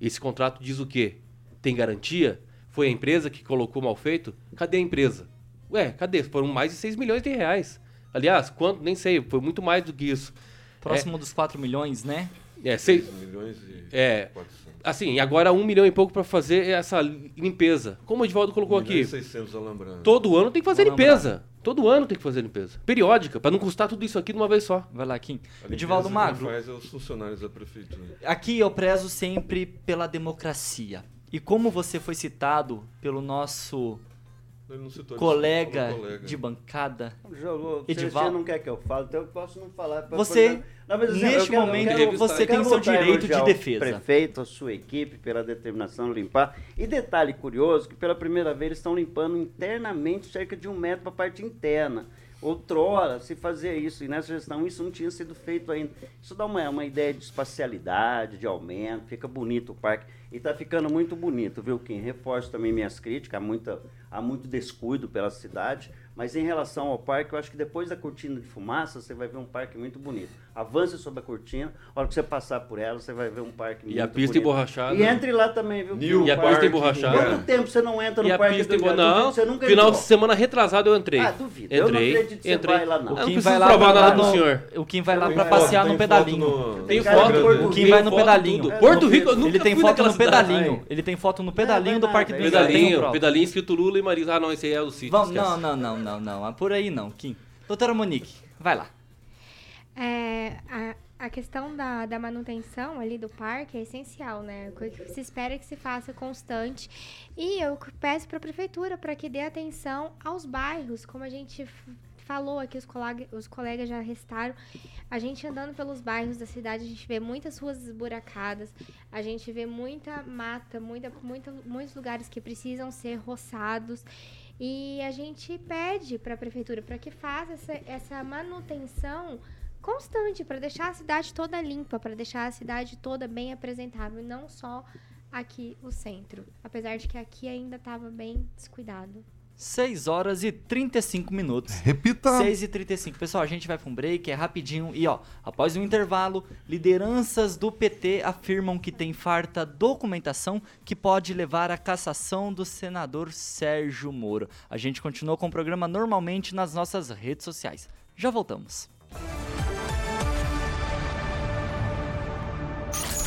Esse contrato diz o quê? Tem garantia? Foi a empresa que colocou mal feito? Cadê a empresa? Ué, cadê? Foram mais de 6 milhões de reais. Aliás, quanto? Nem sei, foi muito mais do que isso.
Próximo é, dos 4 milhões, né?
É, 6 milhões e é, 400. Assim, agora 1 milhão e pouco para fazer essa limpeza. Como o Edvaldo colocou 1 aqui.
600 alambrando.
Todo ano tem que fazer limpeza. Todo ano tem que fazer limpeza. Periódica, para não custar tudo isso aqui de uma vez só.
Vai lá, Kim. Edivaldo Magro.
faz é os funcionários da prefeitura.
Aqui eu prezo sempre pela democracia. E como você foi citado pelo nosso colega, colega, de bancada.
Jogou. Edivaldo não quer que eu fale, então eu posso não falar.
Você, neste quero, momento, quero, você tem seu direito de defesa.
prefeito, a sua equipe, pela determinação de limpar. E detalhe curioso, que pela primeira vez eles estão limpando internamente cerca de um metro para a parte interna. Outrora se fazia isso, e nessa gestão isso não tinha sido feito ainda. Isso dá uma, uma ideia de espacialidade, de aumento, fica bonito o parque. E está ficando muito bonito, viu, Kim? Reforço também minhas críticas, há, muita, há muito descuido pela cidade. Mas em relação ao parque, eu acho que depois da cortina de fumaça, você vai ver um parque muito bonito. Avance sobre a cortina, a hora que você passar por ela, você vai ver um parque
muito
bonito.
E a pista bonito. emborrachada.
E entre lá também, viu?
New e a pista emborrachada.
Quanto tempo você não entra no
e
parque?
A pista embo... Não, você nunca final entrou. de semana retrasado eu entrei.
Ah, duvido.
Entrei,
eu não acredito que
entrei.
vai lá, não.
O Kim vai lá provar nada senhor. O Kim vai lá pra passear no pedalinho.
Tem foto.
O Kim vai no pedalinho.
Porto Rico, eu nunca
Ele tem foto no pedalinho. Ele tem foto no pedalinho do Parque do
Pedalinho, pedalinho escrito Lula e Marisa. Ah, não, esse aí é o sítio.
Não, não, não, não, não. Por aí não, Kim. Doutora Monique, vai lá.
É, a, a questão da, da manutenção ali do parque é essencial, né? O que se espera é que se faça constante. E eu peço para a prefeitura para que dê atenção aos bairros, como a gente falou aqui, os, colega, os colegas já restaram. A gente andando pelos bairros da cidade, a gente vê muitas ruas esburacadas, a gente vê muita mata, muita, muita, muitos lugares que precisam ser roçados. E a gente pede para a prefeitura para que faça essa, essa manutenção constante para deixar a cidade toda limpa, para deixar a cidade toda bem apresentável, não só aqui o centro. Apesar de que aqui ainda estava bem descuidado.
6 horas e 35 minutos.
Repita.
6 e 35 Pessoal, a gente vai para um break, é rapidinho. E ó, após um intervalo, lideranças do PT afirmam que tem farta documentação que pode levar à cassação do senador Sérgio Moro. A gente continua com o programa normalmente nas nossas redes sociais. Já voltamos.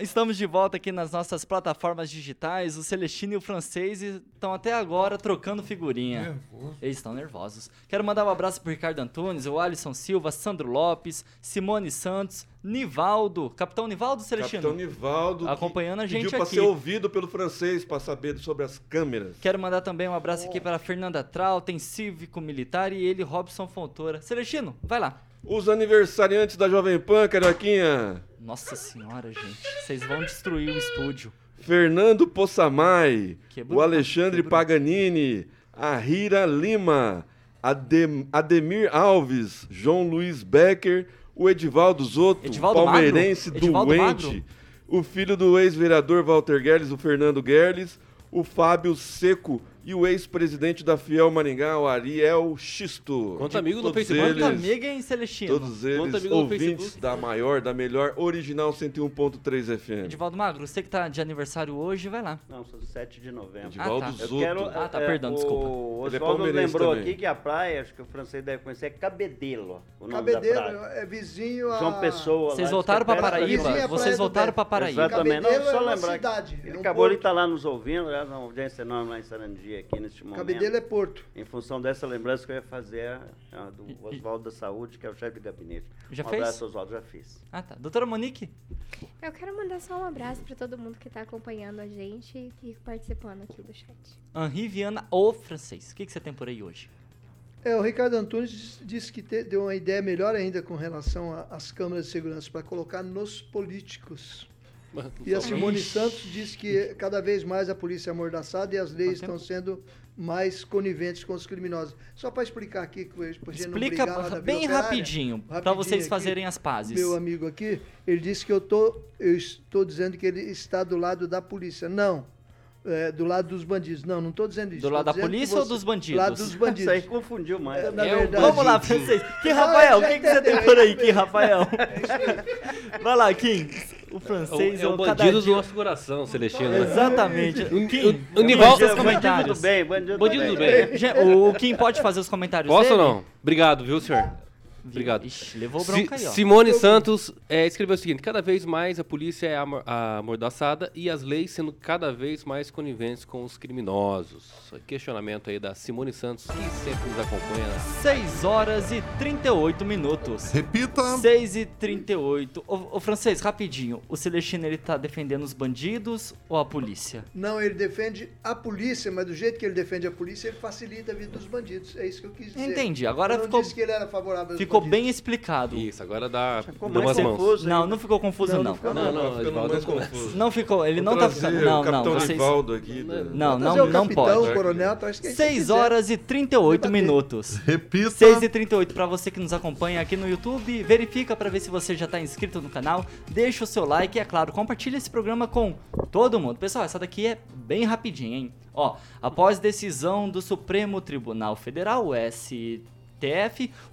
Estamos de volta aqui nas nossas plataformas digitais. O Celestino e o francês estão até agora trocando figurinha. Eles estão nervosos. Quero mandar um abraço pro Ricardo Antunes, o Alisson Silva, Sandro Lopes, Simone Santos, Nivaldo. Capitão Nivaldo Celestino?
Capitão Nivaldo.
Acompanhando a gente
pediu pra
aqui.
ser ouvido pelo francês para saber sobre as câmeras.
Quero mandar também um abraço aqui para a Fernanda Trautem, cívico militar e ele, Robson Fontoura. Celestino, vai lá.
Os aniversariantes da Jovem Pan, Carioquinha.
Nossa senhora, gente. Vocês vão destruir o estúdio.
Fernando Possamay,
Quebrou,
o Alexandre
quebrou.
Paganini, a Rira Lima, Adem- Ademir Alves, João Luiz Becker, o Edivaldo Zoto,
Edivaldo
palmeirense
Magro? Edivaldo
doente,
Magro?
o filho do ex-vereador Walter Guerles, o Fernando Guerles, o Fábio Seco e o ex-presidente da Fiel Maringá, o Ariel Xisto.
Conta amigo no Facebook.
Eles-
amiga, hein, Celestino?
Todos eles
Conta amigo no
ouvintes
Facebook.
da maior, da melhor, original 101.3 FM.
Edivaldo Magro, você que tá de aniversário hoje, vai lá.
Não, são 7 de novembro.
Edivaldo
Ah, tá.
Eu
Zoto.
quero,
Ah, tá,
é,
perdão,
o
desculpa.
Ele é
Oswaldo
palmeirense
lembrou
também.
aqui que a praia, acho que o francês deve conhecer, é Cabedelo. O nome praia.
é vizinho a...
João Pessoa.
Vocês
lá,
voltaram
é
pra Paraíba?
Praia
Vocês voltaram pra Paraíba.
Exatamente. Não,
Cabedelo
só
é uma
lembrar
cidade,
que
é
ele
um
acabou de estar lá nos ouvindo, né, uma audiência enorme lá em Aqui neste momento.
Cabedelo é Porto.
Em função dessa lembrança que eu ia fazer a, a do Oswaldo da Saúde, que é o chefe de gabinete.
Já
um
fez?
abraço, Oswaldo, já fiz.
Ah, tá. Doutora Monique?
Eu quero mandar só um abraço para todo mundo que está acompanhando a gente e participando aqui do chat.
Henri Viana ou francês. O que, que você tem por aí hoje?
É, o Ricardo Antunes disse- que te- deu uma ideia melhor ainda com relação às câmeras de segurança para colocar nos políticos. E a Simone Santos disse que cada vez mais a polícia é amordaçada e as leis estão sendo mais coniventes com os criminosos. Só para explicar aqui, para gente não
Explica
brigar
bem rapidinho,
rapidinho
vocês
aqui,
fazerem as pazes.
Meu amigo aqui, ele disse que eu, tô, eu estou dizendo que ele está do lado da polícia. Não. É, do lado dos bandidos. Não, não estou dizendo isso.
Do lado da polícia ou
você-
dos bandidos?
Do lado dos
Isso
bandidos.
aí confundiu mais.
É, na
É o
verdade,
Vamos lá, francês. Kim
Ah,
Rafael, o
já
que, que você tem por aí,
é
Kim
isso
Rafael? Vai lá, Kim. O francês
É o
cada
bandido do nosso coração, Celestino. né?
Exatamente. Kim,
o Nivaldo-
seus
Bandido
comentários.
do bem, bandido,
Bandido
do bem.
bem.
O Kim pode fazer os comentários
Posso ou
dele?
não? Obrigado, viu, senhor? Obrigado.
Ixi, levou
Si-
bronca aí, ó.
Simone Santos é, escreveu o seguinte: cada vez mais a polícia é amor- amordaçada e as leis sendo cada vez mais coniventes com os criminosos. Questionamento aí da Simone Santos, que sempre nos acompanha. né?
6 horas e 38 minutos.
Repita.
6 e 38. Ô, ô, francês, rapidinho. O Celestino, ele tá defendendo os bandidos ou a polícia?
Não, ele defende a polícia, mas do jeito que ele defende a polícia, ele facilita a vida dos bandidos. É isso que eu quis dizer.
Entendi. Agora
eu não
ficou-
disse que ele era favorável aos
Ficou bem explicado.
Isso, agora dá,
Ficou
dá umas mãos.
confuso.
Não, não ficou confuso,
Não,
não.
não ficou,
Não, não,
Ficando
Edivaldo, não
confuso.
Não ficou, ele
Vou
não tá ficando.
o
Não, não,
Capitão
vocês.
Aqui.
Não, não,
o
não
capitão,
pode.
o coronel, tá? Acho que é isso que
6
quiser.
horas e 38
Debater.
minutos.
Repita.
6 e 38 para você que nos acompanha aqui no YouTube. Verifica para ver se você já tá inscrito no canal. Deixa o seu like e, é claro, compartilha esse programa com todo mundo. Pessoal, essa daqui é bem rapidinha, hein? Ó, após decisão do Supremo Tribunal Federal, o STF,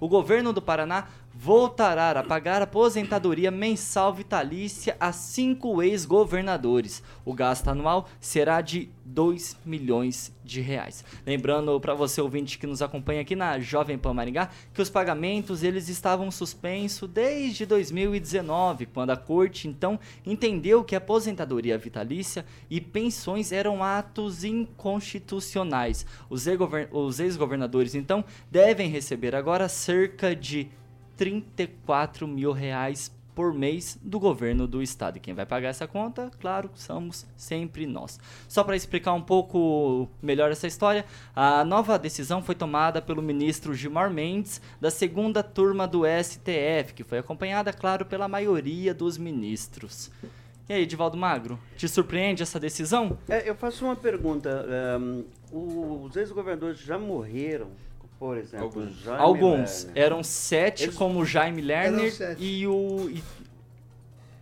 o governo do Paraná voltará a pagar aposentadoria mensal vitalícia a cinco ex-governadores. O gasto anual será de 2 milhões de reais. Lembrando para você ouvinte que nos acompanha aqui na Jovem Pan Maringá que os pagamentos eles estavam suspensos desde 2019, quando a corte então entendeu que aposentadoria vitalícia e pensões eram atos inconstitucionais. Os ex-governadores então devem receber agora cerca de 34 mil reais por mês do governo do estado. E quem vai pagar essa conta, claro, somos sempre nós. Só para explicar um pouco melhor essa história, a nova decisão foi tomada pelo ministro Gilmar Mendes, da segunda turma do STF, que foi acompanhada, claro, pela maioria dos ministros. E aí, Edivaldo Magro, te surpreende essa decisão?
É, eu faço uma pergunta. Um, os ex-governadores já morreram por exemplo,
alguns. Jaime alguns. Lerner. Eram sete, Eles... como Jaime Lerner e o. E,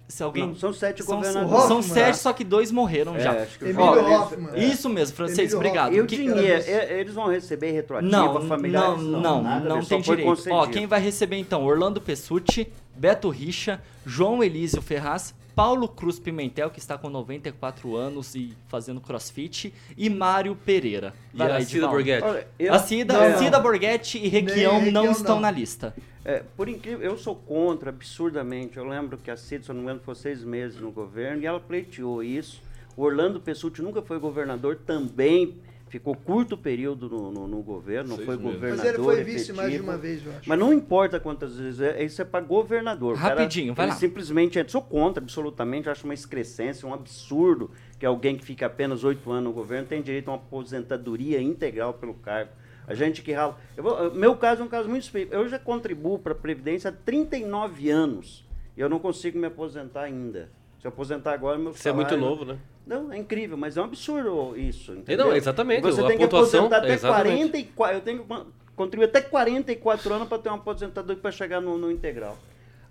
se alguém... Não, são sete
são,
governadores.
São sete, só que dois morreram é, já.
Acho que
Hoffman. Isso mesmo, francês, Emílio obrigado.
E o dinheiro, eles vão receber retroativo
não,
familiares?
Não, não, não, não tem direito. Ó, quem vai receber então? Orlando Pessutti, Beto Richa, João Elísio Ferraz, Paulo Cruz Pimentel, que está com 94 anos e fazendo crossfit, e Mário Pereira.
E a Cida Borghetti?
A Cida, Cida Borghetti e Requião não, não estão na lista.
É, por incrível, eu sou contra absurdamente. Eu lembro que a Cida, se eu não me engano, ficou seis meses no governo e ela pleiteou isso. O Orlando Pessutti nunca foi governador, também ficou curto período no, no, no governo, não foi governador. Mas ele
foi vice efetivo, mais de uma vez, eu acho.
Mas não importa quantas vezes, é, isso é para governador.
Rapidinho,
cara,
vai lá.
Simplesmente, sou contra, absolutamente, acho uma excrescência, um absurdo que alguém que fica apenas oito anos no governo tem direito a uma aposentadoria integral pelo cargo. A gente que rala. Vou, meu caso é um caso muito específico. Eu já contribuo para a Previdência há 39 anos e eu não consigo me aposentar ainda. Se eu aposentar agora, meu
Você é muito novo, né?
Não, é incrível, mas é um absurdo isso. Entendeu?
Não, exatamente.
Você
a
tem que aposentar até exatamente. 44. Eu tenho que contribuir até 44 anos para ter uma aposentadoria para chegar no, no, integral.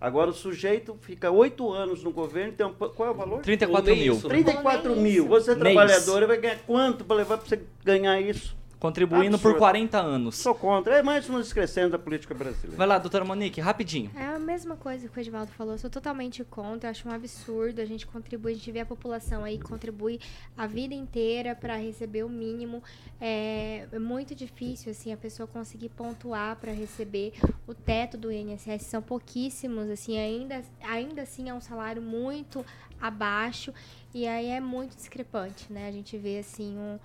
Agora o sujeito fica 8 anos no governo, tem um, qual é o valor?
34 mil.
34 mil. Você é trabalhador, vai ganhar quanto para levar para você ganhar isso?
Contribuindo Absurdo. por 40 anos.
Sou contra. É mais uma descrescendo da política brasileira.
Vai lá, doutora Monique, rapidinho.
É a mesma coisa que o Edvaldo falou. Sou totalmente contra. Acho um absurdo. A gente contribui, a gente vê a população aí contribui a vida inteira para receber o mínimo. É, é muito difícil, assim, a pessoa conseguir pontuar para receber o teto do INSS. São pouquíssimos, assim, ainda, ainda assim é um salário muito abaixo. E aí é muito discrepante, né? A gente vê, assim, um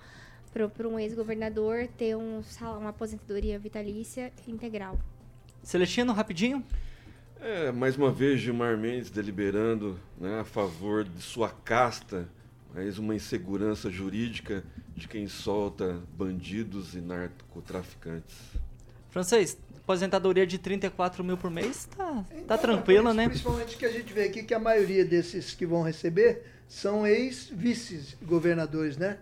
para um ex-governador ter um, uma aposentadoria vitalícia integral.
Celestino, rapidinho.
É, mais uma vez, Gilmar Mendes deliberando né, a favor de sua casta, mais uma insegurança jurídica de quem solta bandidos e narcotraficantes.
Francês, aposentadoria de 34 mil por mês tá, então, tá tranquila, né?
Principalmente que a gente vê aqui que a maioria desses que vão receber são ex-vice-governadores, né?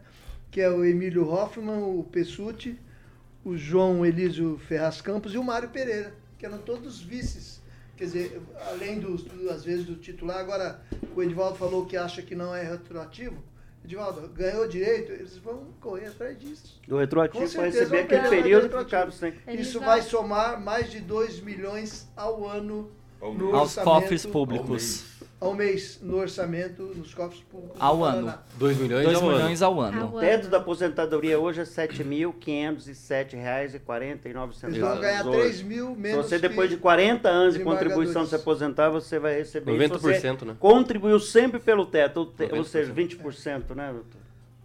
Que é o Emílio Hoffman, o Pessuti, o João Elísio Ferraz Campos e o Mário Pereira, que eram todos vices. Quer dizer, além, do, do, às vezes, do titular, agora o Edivaldo falou que acha que não é retroativo. Edivaldo, ganhou direito, eles vão correr atrás disso.
Do retroativo para receber aquele período que ficaram sem.
Isso vai somar mais de 2 milhões ao ano
no aos cofres públicos
ao mês no orçamento, nos cofres públicos.
Ao ano.
2 milhões,
2 ao, milhões ano. ao ano.
O teto da aposentadoria hoje é R$ 7.507,49.
Eles vão ganhar 3 mil menos.
Se você, depois de 40 anos de contribuição se aposentar, você vai receber
90%,
isso.
né?
Contribuiu sempre pelo teto, ou seja, 20%, né, doutor?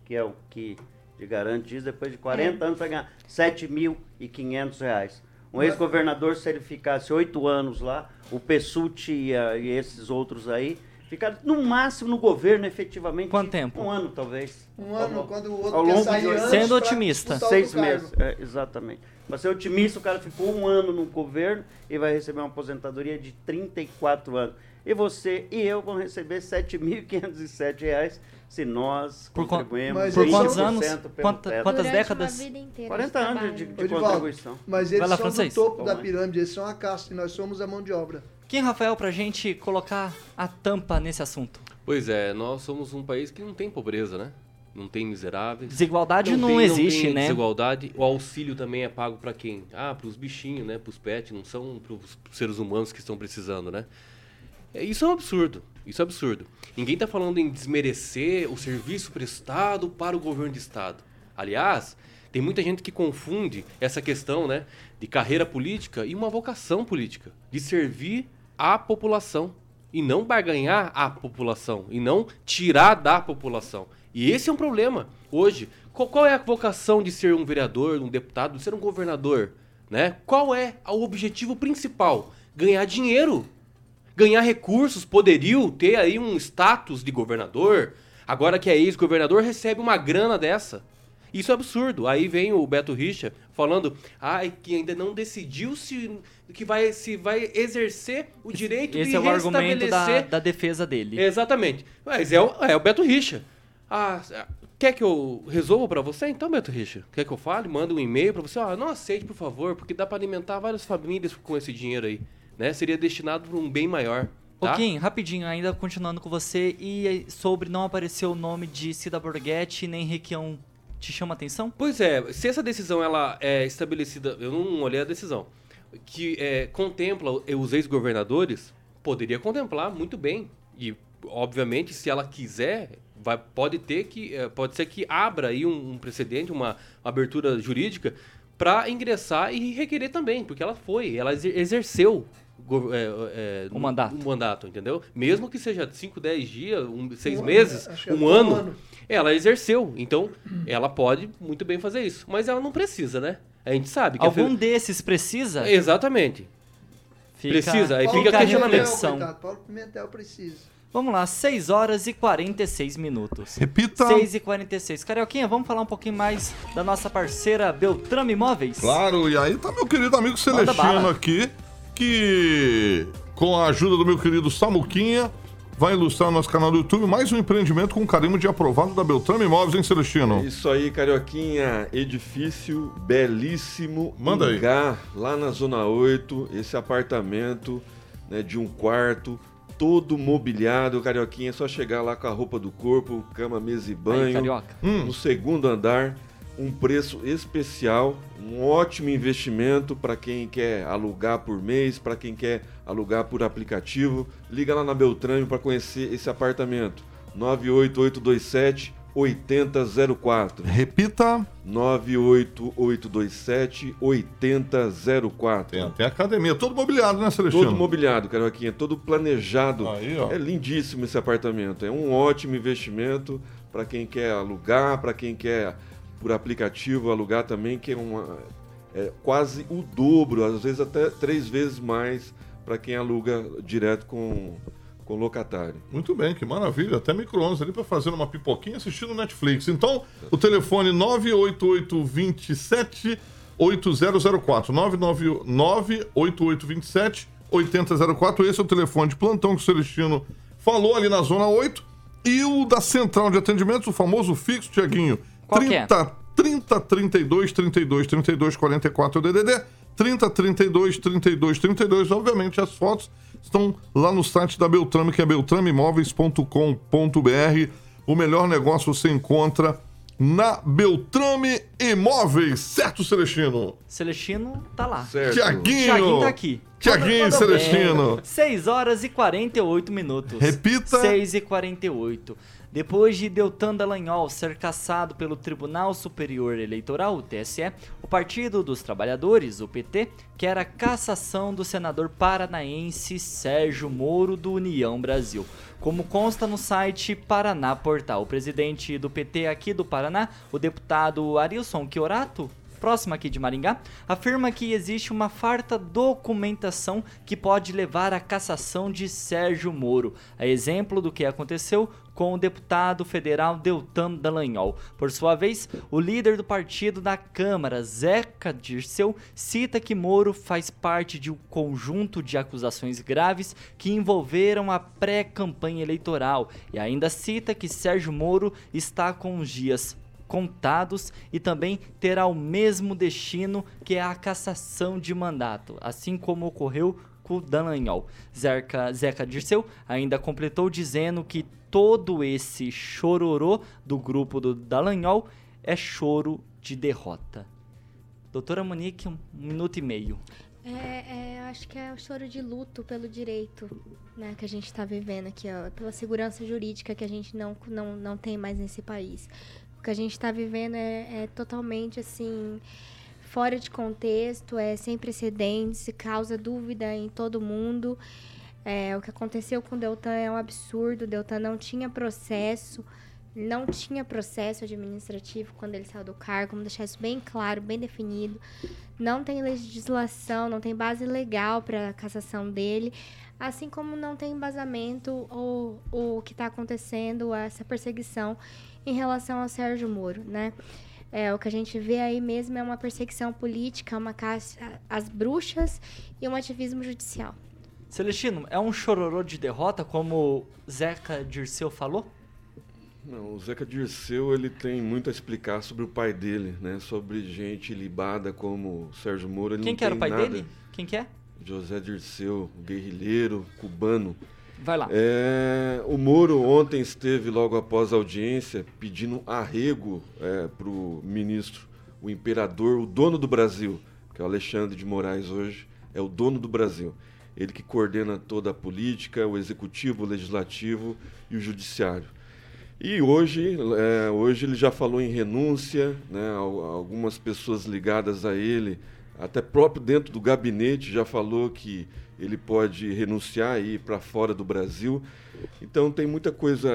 Que é o que te garante isso. Depois de 40 é. anos, vai ganhar R$ 7.500. Um ex-governador, se ele ficasse oito anos lá, o Pessuti e, e, esses outros aí, ficaram no máximo no governo, efetivamente.
Quanto tempo?
Um ano, talvez.
Um ano, quando o outro
ao longo de
antes
Sendo otimista.
Seis meses, é, exatamente. Mas ser otimista, o cara ficou um ano no governo e vai receber uma aposentadoria de 34 anos. E você e eu vão receber R$ 7.507 se nós
por
contribuímos
por quantos anos? Quanta, quantas décadas?
40 anos de, de contribuição.
Mas eles lá, são francês. do topo da pirâmide, eles são a casta e nós somos a mão de obra.
Quem, Rafael, pra gente colocar a tampa nesse assunto?
Pois é, nós somos um país que não tem pobreza, né? não tem miseráveis.
Desigualdade não,
tem-
existe,
tem
né?
Desigualdade. O auxílio também é pago para quem? Ah, para os bichinhos, né? Para os pets, não são para os seres humanos que estão precisando, né? É, Isso é um absurdo. Isso é absurdo. Ninguém está falando em desmerecer o serviço prestado para o governo de estado. Aliás, tem muita gente que confunde essa questão, né, de carreira política e uma vocação política, de servir à população e não barganhar a população e não tirar da população. E esse é um problema hoje. Qual, qual é a vocação de ser um vereador, um deputado, de ser um governador, né? Qual é o objetivo principal? Ganhar dinheiro ganhar recursos, poderio ter aí um status de governador. Agora que é ex-governador, recebe uma grana dessa. Isso é absurdo. Aí vem o Beto Richa falando ai, que ainda não decidiu se, que vai, se vai exercer o direito
Esse
de
é o argumento da,
restabelecer
da defesa dele.
Exatamente. Mas é o, é o Beto Richa. Ah, quer que eu resolva pra você? Então, Beto Richa, quer que eu fale? Manda um e-mail pra você. Ah, não aceite, por favor, porque dá pra alimentar várias famílias com esse dinheiro aí. Né? Seria destinado pra um bem maior. Tá?
Kim, rapidinho, ainda continuando com você, e sobre não aparecer o nome de Cida Borghetti nem Requião, te chama atenção?
Pois é, se essa decisão ela é estabelecida, eu não olhei a decisão, que é, contempla os ex-governadores, poderia contemplar muito bem. E, obviamente, se ela quiser, vai, pode ter que, eh, pode ser que abra aí um, um precedente, uma abertura jurídica para ingressar e requerer também, porque ela foi, ela exer- exerceu é, é,
O mandato.
um mandato, entendeu? Mesmo que seja 5, 10 dias, um, 6
Um-
meses,
acho que é
um
um
ano,
ano.
ela exerceu. Então, ela pode muito bem fazer isso. Mas ela não precisa, né? A gente sabe que
Algum
fe-
desses precisa?
Exatamente.
Fica-
Precisa, aí
Paulo
fica
a
questionamento.
coitado, Paulo Pimentel precisa.
Vamos lá, 6 horas e 46 minutos.
Repita.
6 e 46. Carioquinha, vamos falar um pouquinho mais da nossa parceira Beltrame Imóveis?
Claro, e aí tá meu querido amigo Celestino aqui, que com a ajuda do meu querido Samuquinha, vai ilustrar no nosso canal do YouTube mais um empreendimento com carimbo de aprovado da Beltrame Imóveis, hein, Celestino?
Isso aí, Carioquinha. Edifício belíssimo.
Manda aí.
Ingá, lá na Zona 8. Esse apartamento né, de um quarto, todo mobiliado. Carioquinha, é só chegar lá com a roupa do corpo, cama, mesa e
Aí,
banho.
Carioca.
Hum.
No segundo andar, um preço especial, um ótimo investimento para quem quer alugar por mês, para quem quer alugar por aplicativo. Liga lá na Beltrame para conhecer esse apartamento. 98827 8004.
Repita.
98827 8004.
Tem até academia, todo mobiliado, né, Celestino?
Todo mobiliado, Carioquinha, todo planejado.
Aí, ó.
É lindíssimo esse apartamento. É um ótimo investimento para quem quer alugar, para quem quer por aplicativo alugar também, que é, uma, é quase o dobro, às vezes até três vezes mais para quem aluga direto com, com locatário.
Muito bem, que maravilha. Até micro-ondas ali para fazer uma pipoquinha assistindo Netflix. Então, o telefone 98827 8004. 98827 8004. Esse é o telefone de plantão que o Celestino falou ali na Zona 8. E o da Central de Atendimentos, o famoso fixo, Tiaguinho.
Qual que é?
30 30 32 32 32 44 é o DDD 30 32 32 32 obviamente as fotos estão lá no site da Beltrame que é beltrameimóveis.com.br o melhor negócio você encontra na Beltrame Imóveis certo Celestino
Celestino tá lá.
Certo.
Tiaguinho
Thiaguinho tá aqui.
Tiaguinho
bem.
Celestino
6 horas e 48 minutos.
Repita.
6 e 48. Depois de Deltan Dallagnol ser cassado pelo Tribunal Superior Eleitoral, o TSE, o Partido dos Trabalhadores, o PT, quer a cassação do senador paranaense Sérgio Moro do União Brasil. Como consta no site Paraná Portal, o presidente do PT aqui do Paraná, o deputado Arilson Chiorato, próximo aqui de Maringá, afirma que existe uma farta documentação que pode levar à cassação de Sérgio Moro, a exemplo do que aconteceu com o deputado federal Deltan Dallagnol. Por sua vez, o líder do partido na Câmara, Zeca Dirceu, cita que Moro faz parte de um conjunto de acusações graves que envolveram a pré-campanha eleitoral e ainda cita que Sérgio Moro está com os dias contados e também terá o mesmo destino que a cassação de mandato, assim como ocorreu com Dallagnol. Zeca, Zeca Dirceu ainda completou dizendo que todo esse chororô do grupo do Dallagnol é choro de derrota. Doutora Monique, um minuto e meio.
É, é, acho que é o choro de luto pelo direito né, que a gente está vivendo aqui, ó, pela segurança jurídica que a gente não, não, não tem mais nesse país. O que a gente está vivendo é, é totalmente assim fora de contexto, é sem precedentes, causa dúvida em todo mundo. É, o que aconteceu com o Deltan é um absurdo. O Deltan não tinha processo, não tinha processo administrativo quando ele saiu do cargo. Vamos deixar isso bem claro, bem definido. Não tem legislação, não tem base legal para a cassação dele, assim como não tem embasamento ou o que está acontecendo, essa perseguição em relação ao Sérgio Moro, né? É, o que a gente vê aí mesmo é uma perseguição política, uma caça às bruxas e um ativismo judicial.
Celestino, é um chororô de derrota, como Zeca Dirceu falou?
Não, o Zeca Dirceu ele tem muito a explicar sobre o pai dele, né? Sobre gente libada como Sérgio Moro. Ele
Quem
não
que era o pai
nada.
dele? Quem que é?
José Dirceu, guerrilheiro cubano.
Vai lá.
É, o Moro ontem esteve logo após a audiência pedindo arrego é, para o ministro, o imperador, o dono do Brasil, que é o Alexandre de Moraes hoje, é o dono do Brasil. Ele que coordena toda a política, o executivo, o legislativo e o judiciário. E hoje, é, hoje ele já falou em renúncia, né, al- algumas pessoas ligadas a ele, até próprio dentro do gabinete já falou que ele pode renunciar e ir para fora do Brasil. Então tem muita coisa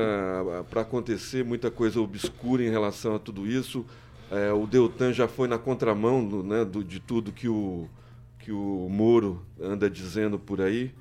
para acontecer, muita coisa obscura em relação a tudo isso. É, o Deltan já foi na contramão do, né, do- de tudo que o, que o Moro anda dizendo por aí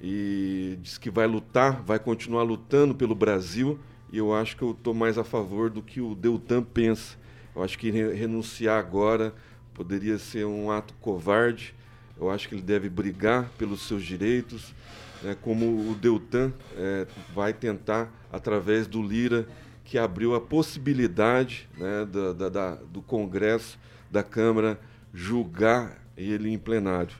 e diz que vai lutar, vai continuar lutando pelo Brasil. E eu acho que eu estou mais a favor do que o Deltan pensa. Eu acho que re- renunciar agora poderia ser um ato covarde. Eu acho que ele deve brigar pelos seus direitos, né, como o Deltan eh, vai tentar através do Lira, que abriu a possibilidade né, da- da- da- do Congresso, da Câmara, julgar ele em plenário.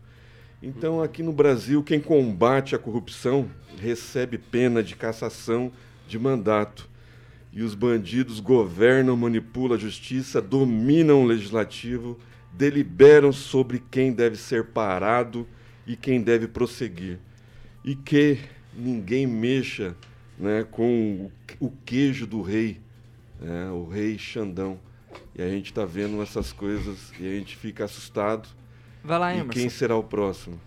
Então, aqui no Brasil, quem combate a corrupção recebe pena de cassação de mandato. E os bandidos governam, manipulam a justiça, dominam o legislativo, deliberam sobre quem deve ser parado e quem deve prosseguir. E que ninguém mexa né, com o, queijo do rei, né, o rei Xandão. E a gente está vendo essas coisas e a gente fica assustado.
Vai lá,
E
Emerson.
quem será o próximo?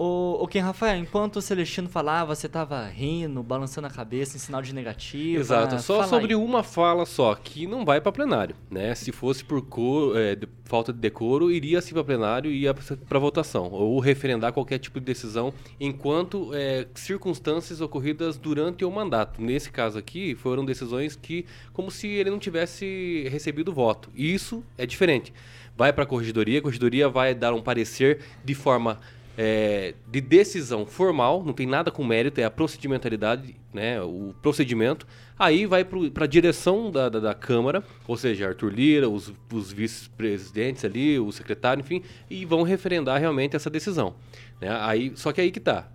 O, o Ken Rafael, enquanto o Celestino falava, você tava rindo, balançando a cabeça em sinal de negativo.
Exato, só
Fala
sobre
aí.
uma fala só, que não vai para plenário, né? Se fosse por co- é, de- falta de decoro, iria sim para plenário e ia para votação, ou referendar qualquer tipo de decisão enquanto é, circunstâncias ocorridas durante o mandato. Nesse caso aqui, foram decisões que, como se ele não tivesse recebido voto. E Isso é diferente. Vai para a corregedoria, a corregedoria vai dar um parecer de forma é, de decisão formal, não tem nada com mérito, é a procedimentalidade, né, o procedimento. Aí vai para a direção da, da, da Câmara, ou seja, Arthur Lira, os, os vice-presidentes ali, o secretário, enfim, e vão referendar realmente essa decisão. Né? Aí, só que aí que tá.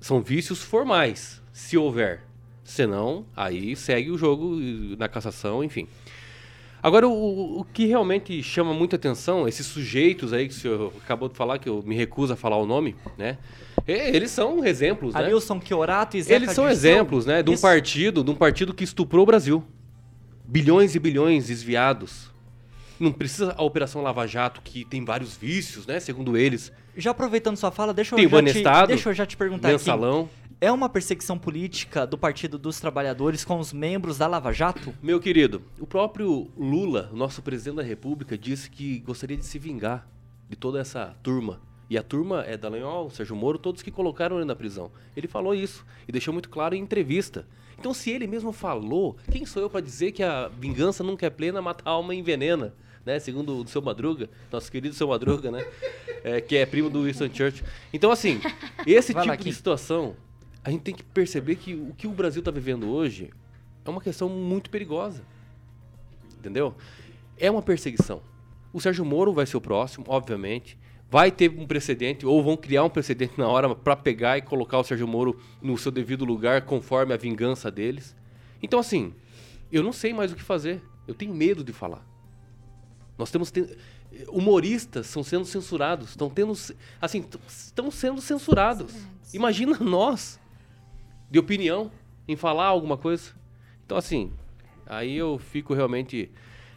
São vícios formais, se houver. Senão, aí segue o jogo na cassação, enfim. Agora, o, o que realmente chama muita atenção, esses sujeitos aí que o senhor acabou de falar, que eu me recuso a falar o nome, né? E- Eles são exemplos, né?
Arilson Chiorato e Zeca
Eles são exemplos, né? De um
Isso.
partido, de um partido que estuprou o Brasil. Bilhões e bilhões desviados. Não precisa a Operação Lava Jato, que tem vários vícios, né? Segundo eles.
Já aproveitando sua fala, deixa eu,
Tem
já te, deixa eu já te perguntar aqui. É uma perseguição política do Partido dos Trabalhadores com os membros da Lava Jato?
Meu querido, o próprio Lula, nosso presidente da República, disse que gostaria de se vingar de toda essa turma. E a turma é Dallagnol, Sérgio Moro, todos que colocaram ele na prisão. Ele falou isso e deixou muito claro em entrevista. Então, se ele mesmo falou, quem sou eu para dizer que a vingança nunca é plena, mata a alma e envenena? Né? Segundo o seu Madruga, nosso querido seu Madruga, né? É, que é primo do Winston Churchill. Então, assim, esse
Vai lá,
tipo de situação, a gente tem que perceber que o que o Brasil está vivendo hoje é uma questão muito perigosa. Entendeu? É uma perseguição. O Sérgio Moro vai ser o próximo, obviamente. Vai ter um precedente, ou vão criar um precedente na hora para pegar e colocar o Sérgio Moro no seu devido lugar, conforme a vingança deles. Então, assim, eu não sei mais o que fazer. Eu tenho medo de falar. Nós temos. Te... Humoristas estão sendo censurados. Estão tendo. Assim, estão sendo censurados. Imagina nós, de opinião, em falar alguma coisa. Então, assim, aí eu fico realmente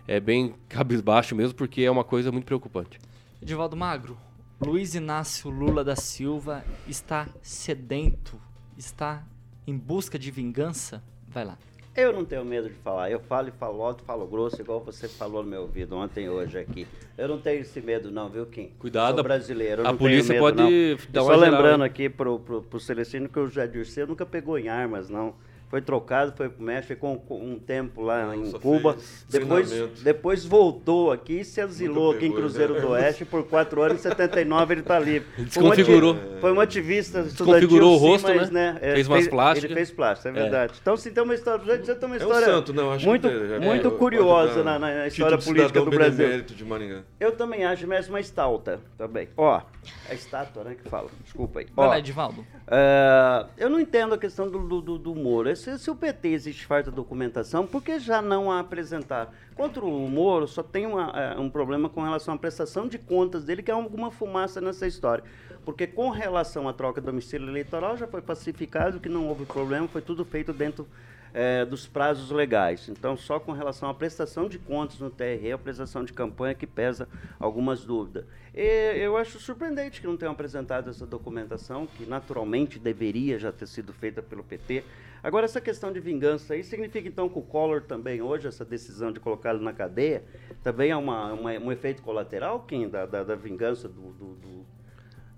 é, bem cabisbaixo mesmo, porque é uma coisa muito preocupante.
Edivaldo Magro, Luiz Inácio Lula da Silva está sedento, está em busca de vingança? Vai lá.
Eu não tenho medo de falar. Eu falo e falo alto, falo grosso, igual você falou no meu ouvido ontem e hoje aqui. Eu não tenho esse medo, não, viu, Kim?
Cuidado.
Sou brasileiro. eu
a
não
polícia
tenho medo,
pode
não.
dar uma
Só lembrando aqui pro, pro, pro Celestino que o Jadir Ciro nunca pegou em armas, não. Foi trocado, foi pro México, ficou um, um tempo lá em
Só
Cuba. Depois,
treinamento.
depois voltou aqui e se asilou aqui em
pegou,
Cruzeiro
né?
do Oeste por quatro anos. Em 79 ele está livre. Foi um
Desconfigurou.
Foi um ativista estudantil,
Desconfigurou o
sim,
rosto,
mas,
né?
é,
Fez umas plásticas.
Ele fez plástica, é
É.
verdade. Então, se tem uma história, já- tem uma
É um
história
santo, não, acho
muito,
que é,
muito
é,
curiosa na, na- história política do Brasil.
benemérito de Maringá.
Eu também acho, mas uma estátua também. Ó, a estátua, né, que fala. Desculpa aí.
Vai
Ó,
lá, Edivaldo.
é, eu não entendo a questão do, do, do, do Moro. Se, se o PT existe farta documentação, por que já não a apresentar? Contra o Moro, só tem uma, é, um problema com relação à prestação de contas dele, que é alguma fumaça nessa história. Porque com relação à troca do domicílio eleitoral, já foi pacificado que não houve problema, foi tudo feito dentro é, dos prazos legais. Então, só com relação à prestação de contas no TRE, a prestação de campanha que pesa algumas dúvidas. E eu acho surpreendente que não tenham apresentado essa documentação, que naturalmente deveria já ter sido feita pelo PT. Agora, essa questão de vingança aí significa então que o Collor também, hoje, essa decisão de colocá-lo na cadeia, também é uma, uma- um efeito colateral, Kim, da, da, da vingança do, do- do,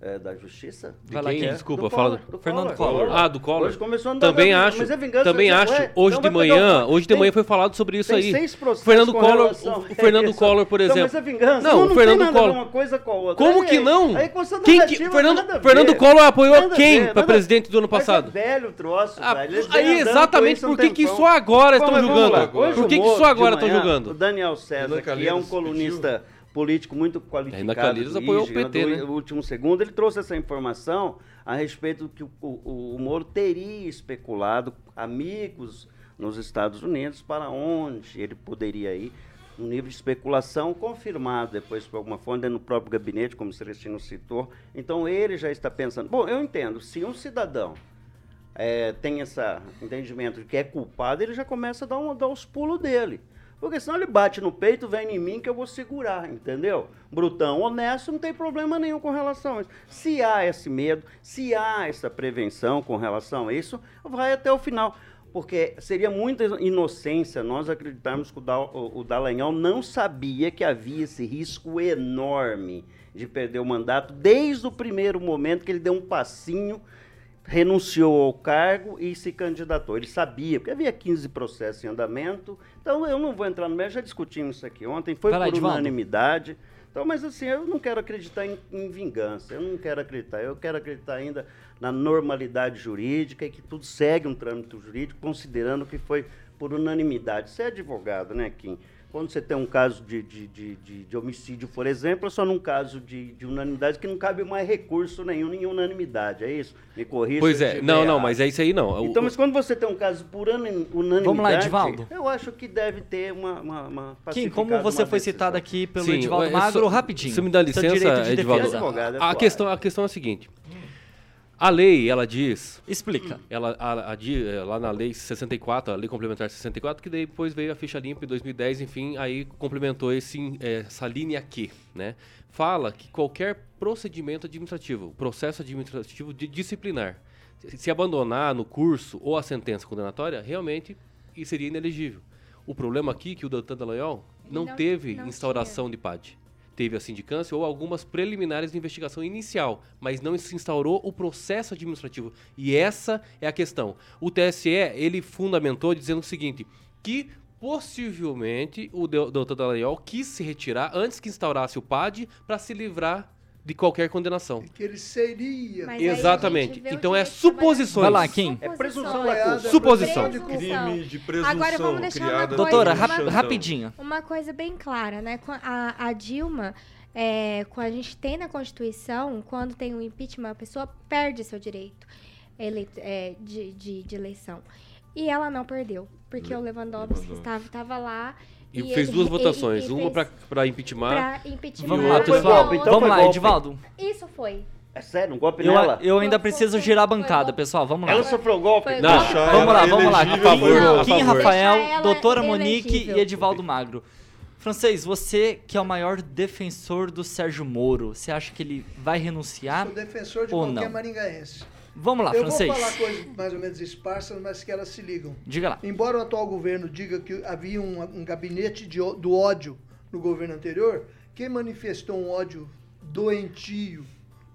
é, da justiça?
Vai lá,
quem?
Kim.
Desculpa,
Do
fala.
Collor, do
Fernando Collor.
Ah, do Collor.
Hoje começou a andar
Também acho.
mas é vingança,
também acho.
ué,
hoje
então
de
vai pegar
manhã,
um-
hoje de
tem-
manhã foi falado sobre isso
tem
aí.
seis
O
processos
Fernando
com
Collor,
relação-
o Fernando
É,
Collor, por
então,
exemplo.
mas é vingança.
Não, o
tem
Fernando Collor.
uma coisa com a outra.
Como
Aí-
que não?
Aí,
Quem que, Fernando, Fernando. Collor apoiou quem para presidente do ano passado?
É velho o troço,
Ah, aí exatamente por que que
tempão.
só agora estão julgando? Por que
o
que só agora
de
estão julgando?
O Daniel César, que é um colunista político muito qualificado,
Calheiros apoiou o PT,
do
né?
último segundo, ele trouxe essa informação a respeito que o, o, o Moro teria especulado amigos nos Estados Unidos para onde ele poderia ir um nível de especulação confirmado depois por alguma fonte no próprio gabinete, como o Celestino citou. Então ele já está pensando. Bom, eu entendo, se um cidadão é, tem esse entendimento de que é culpado, ele já começa a dar, um, dar os pulos dele. Porque senão ele bate no peito, vem em mim que eu vou segurar, entendeu? Brutão, honesto, não tem problema nenhum com relação a isso. Se há esse medo, se há essa prevenção com relação a isso, vai até o final. Porque seria muita inocência nós acreditarmos que o, Dal, o, o Dallagnol não sabia que havia esse risco enorme de perder o mandato desde o primeiro momento que ele deu um passinho renunciou ao cargo e se candidatou. Ele sabia, porque havia 15 processos em andamento. Então eu não vou entrar no mérito, já discutimos isso aqui ontem, foi por unanimidade. Então, mas assim, eu não quero acreditar em, em vingança, eu não quero acreditar, eu quero acreditar ainda na normalidade jurídica e que tudo segue um trâmite jurídico, considerando que foi por unanimidade. Você é advogado, né, Kim? Quando você tem um caso de, de, de, de- de homicídio, por exemplo, é só num caso de, de unanimidade que não cabe mais recurso nenhum em unanimidade, é isso? Me corrija
Pois é, não, não, mas é isso aí não. O-
Então, mas quando você tem um caso por unan- unanimidade,
Vamos lá, Edivaldo.
eu acho que deve ter uma, uma, uma
Kim, como você
uma
foi
decisão.
citado aqui pelo
Sim,
Edivaldo
é
Magro,
só-
rapidinho.
Se me dá licença, Edivaldo.
defesa.
Advogado é
A questão, a questão é a seguinte. A lei, ela diz,
Explica.
ela, a- a eh, lá na lei 64, a lei complementar 64, que depois veio a ficha limpa em 2010, enfim, aí complementou esse, eh, essa linha aqui, né? Fala que qualquer procedimento administrativo, processo administrativo de disciplinar, se- abandonar no curso ou a sentença condenatória, realmente seria inelegível. O problema aqui é que o Doutor Dallagnol não,
Não-
teve
não
instauração de PAD. Teve a sindicância ou algumas preliminares de investigação inicial, mas não se instaurou o processo administrativo. E essa é a questão. O TSE, ele fundamentou dizendo o seguinte, que possivelmente o Dr. Dallagnol quis se retirar antes que instaurasse o PAD para se livrar de qualquer condenação.
Que ele seria.
Mas
Exatamente. Então é suposições.
Vai lá, Kim.
É presunção da
Suposição.
culpa.
Suposição.
Crime de presunção
Agora vamos deixar uma coisa-
Doutora,
Xandão.
rapidinho.
Uma coisa bem clara, né? A, a Dilma, é, a gente tem na Constituição, quando tem um impeachment, a pessoa perde seu direito ele- é, de, de, de eleição. E ela não perdeu, porque o Lewandowski estava, estava lá.
E,
E
fez
ele-
duas votações. uma
fez
pra, pra impeachment.
pra impeachment.
Vamos lá, pessoal.
então
Vamos lá,
golpe.
Edivaldo.
Isso foi.
É sério, um golpe
Eu,
nela?
eu ainda preciso girar a bancada, pessoal. Vamos lá.
Ela sofreu golpe?
Não,
golpe.
deixar
Vamos lá, vamos lá. Kim,
a favor,
Não,
Kim
favor.
Rafael, doutora Monique
elegível.
e Edivaldo Magro. Francês, você que é o maior defensor do Sérgio Moro, você acha que ele vai renunciar?
Sou defensor de
ou
qualquer
não?
maringaense.
Vamos lá,
Eu
Francês.
vou falar coisas mais ou menos esparsas, mas que elas se ligam.
Diga lá.
Embora o atual governo diga que havia um, um gabinete de do ódio no governo anterior, quem manifestou um ódio doentio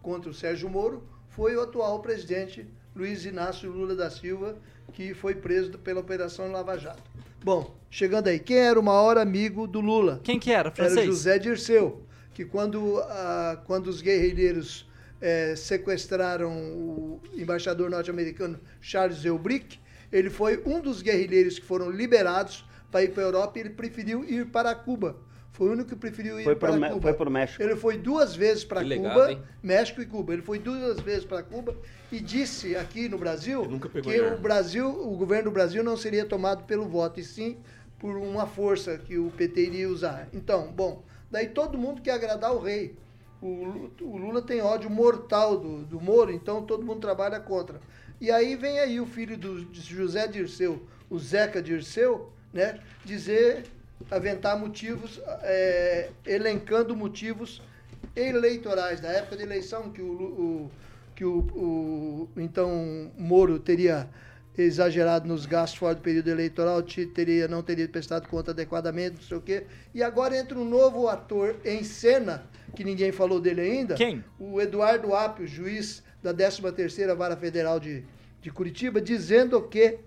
contra o Sérgio Moro foi o atual presidente Luiz Inácio Lula da Silva, que foi preso pela Operação Lava Jato. Bom, chegando aí, quem era o maior amigo do Lula?
Quem que era,
Era
Francês?
José Dirceu, que quando, ah, quando os guerrilheiros eh, sequestraram o embaixador norte-americano Charles Elbrick, ele foi um dos guerrilheiros que foram liberados para ir para a Europa e ele preferiu ir para Cuba. Foi o único que preferiu ir
Foi
para Cuba.
foi pro México.
Ele foi duas vezes para Cuba,
hein?
México e Cuba. Ele foi duas vezes para Cuba e disse aqui no Brasil
Ele nunca pegou
que o. Brasil, o governo do Brasil não seria tomado pelo voto, e sim por uma força que o PT iria usar. Então, bom, daí todo mundo quer agradar o rei. O, o Lula tem ódio mortal do, do Moro, então todo mundo trabalha contra. E aí vem aí o filho do de José Dirceu, o Zeca Dirceu, né, dizer, aventar motivos, é, elencando motivos eleitorais da época da eleição que o, o- que o, o então Moro teria exagerado nos gastos fora do período eleitoral, te- teria, não teria prestado conta adequadamente, não sei o quê. E agora entra um novo ator em cena, que ninguém falou dele ainda.
Quem?
O Eduardo Apio, juiz da 13ª Vara Federal de, de Curitiba, dizendo que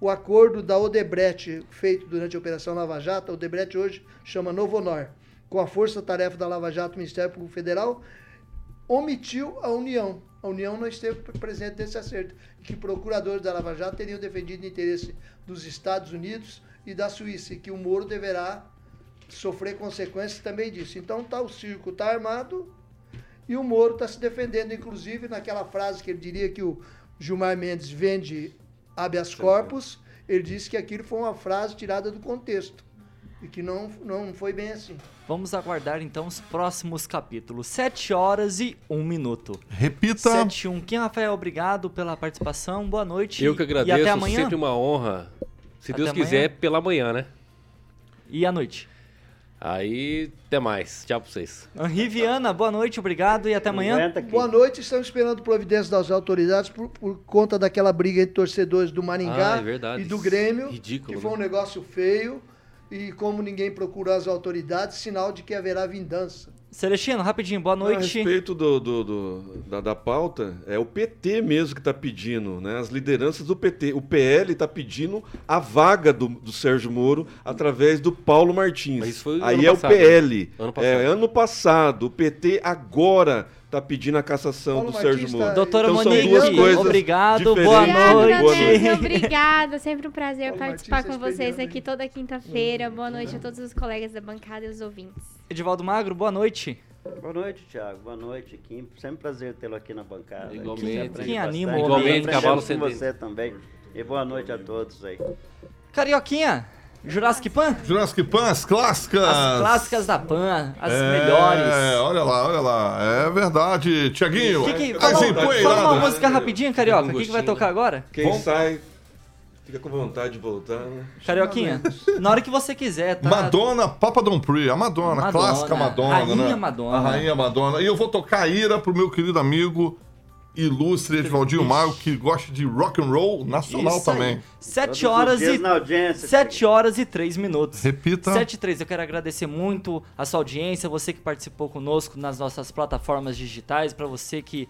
o acordo da Odebrecht feito durante a Operação Lava Jato, a Odebrecht hoje chama Novo Honor, com a força-tarefa da Lava Jato, Ministério Público Federal, omitiu a União. A União não esteve presente nesse acerto. E que procuradores da Lava Jato teriam defendido o interesse dos Estados Unidos e da Suíça, e que o Moro deverá sofrer consequências também disso. Então tá o circo está armado e o Moro está se defendendo, inclusive naquela frase que ele diria que o Gilmar Mendes vende habeas corpus, ele disse que aquilo foi uma frase tirada do contexto e que não, não foi bem assim.
Vamos aguardar então os próximos capítulos. 7 horas e 1 minuto.
Repita.
7 e 1. Kim Rafael, obrigado pela participação. Boa noite.
Eu que agradeço,
E até amanhã.
sempre uma honra. Se
Até
Deus
amanhã.
quiser, pela manhã, né?
E à noite.
Aí, até mais. Tchau pra vocês.
Henri Viana, boa noite, obrigado e até amanhã.
Boa noite, estamos esperando providência das autoridades por, por conta daquela briga entre torcedores do Maringá
Ah, é verdade.
e do Grêmio,
Ridículo,
que foi
né?
um negócio feio. E como ninguém procurou as autoridades, sinal de que haverá vingança.
Celestino, rapidinho, boa
A
noite.
respeito do, do- do- da, da pauta, é o PT mesmo que está pedindo, né? As lideranças do PT. O PL está pedindo a vaga do, do Sérgio Moro através do Paulo Martins.
Mas isso foi
Aí
ano
é
passado,
o PL.
né? Ano
É
passado.
ano passado. O PT agora está pedindo a cassação
Paulo
do Sérgio
Martins
Moro.
tá-
Doutora
Então
Monique, obrigado,
diferentes.
boa noite.
Boa noite.
Obrigada, sempre um prazer
Paulo
participar
Martins,
com
vocês pediram,
aqui toda quinta-feira. Boa noite a todos os colegas da bancada e os ouvintes.
Edivaldo Magro, boa noite.
Boa noite, Thiago. Boa noite, Kim. Sempre um prazer tê-lo aqui na bancada.
Igualmente.
Quem anima o.
Aprendemos
Cavalo
com você também. E boa noite a todos aí.
Carioquinha, Jurassic Pan,
Jurassic Pan, as clássicas.
as clássicas da Pan, as
É,
melhores.
olha lá, olha lá. É verdade. Tiaguinho,
Que que, fala, fala uma música rapidinho, Carioca. O que, que vai tocar agora?
Quem
Vamos-
sai fica com vontade de voltar, né?
Carioquinha, na hora que você quiser, tá?
Madonna, Papa Don't Pre, a Madonna,
Madonna,
clássica Madonna,
Rainha
né?
Madonna.
A Rainha Madonna. E eu vou tocar a ira pro meu querido amigo ilustre Edvaldinho Maio, que gosta de rock and roll nacional
Isso
também.
7
Todos os
horas e. 7 horas e 3 minutos.
Repita.
7 e 3, eu quero agradecer muito a sua audiência, você que participou conosco nas nossas plataformas digitais, para você que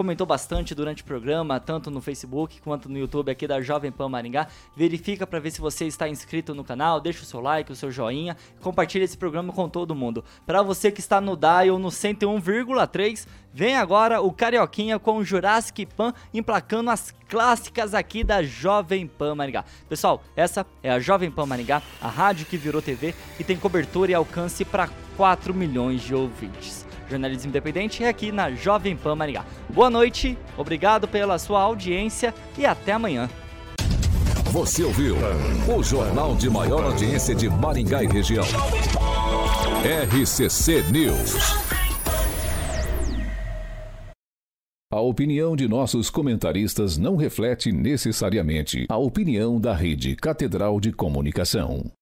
comentou bastante durante o programa, tanto no Facebook quanto no YouTube aqui da Jovem Pan Maringá. Verifica para ver se você está inscrito no canal, deixa o seu like, o seu joinha, compartilha esse programa com todo mundo. Para você que está no dial no 101,3, vem agora o Carioquinha com o Jurassic Pan emplacando as clássicas aqui da Jovem Pan Maringá. Pessoal, essa é a Jovem Pan Maringá, a rádio que virou TV e tem cobertura e alcance para 4 milhões de ouvintes. Jornalismo Independente é aqui na Jovem Pan Maringá. Boa noite, obrigado pela sua audiência e até amanhã.
Você ouviu o jornal de maior audiência de Maringá e região. RCC News. A opinião de nossos comentaristas não reflete necessariamente a opinião da Rede Catedral de Comunicação.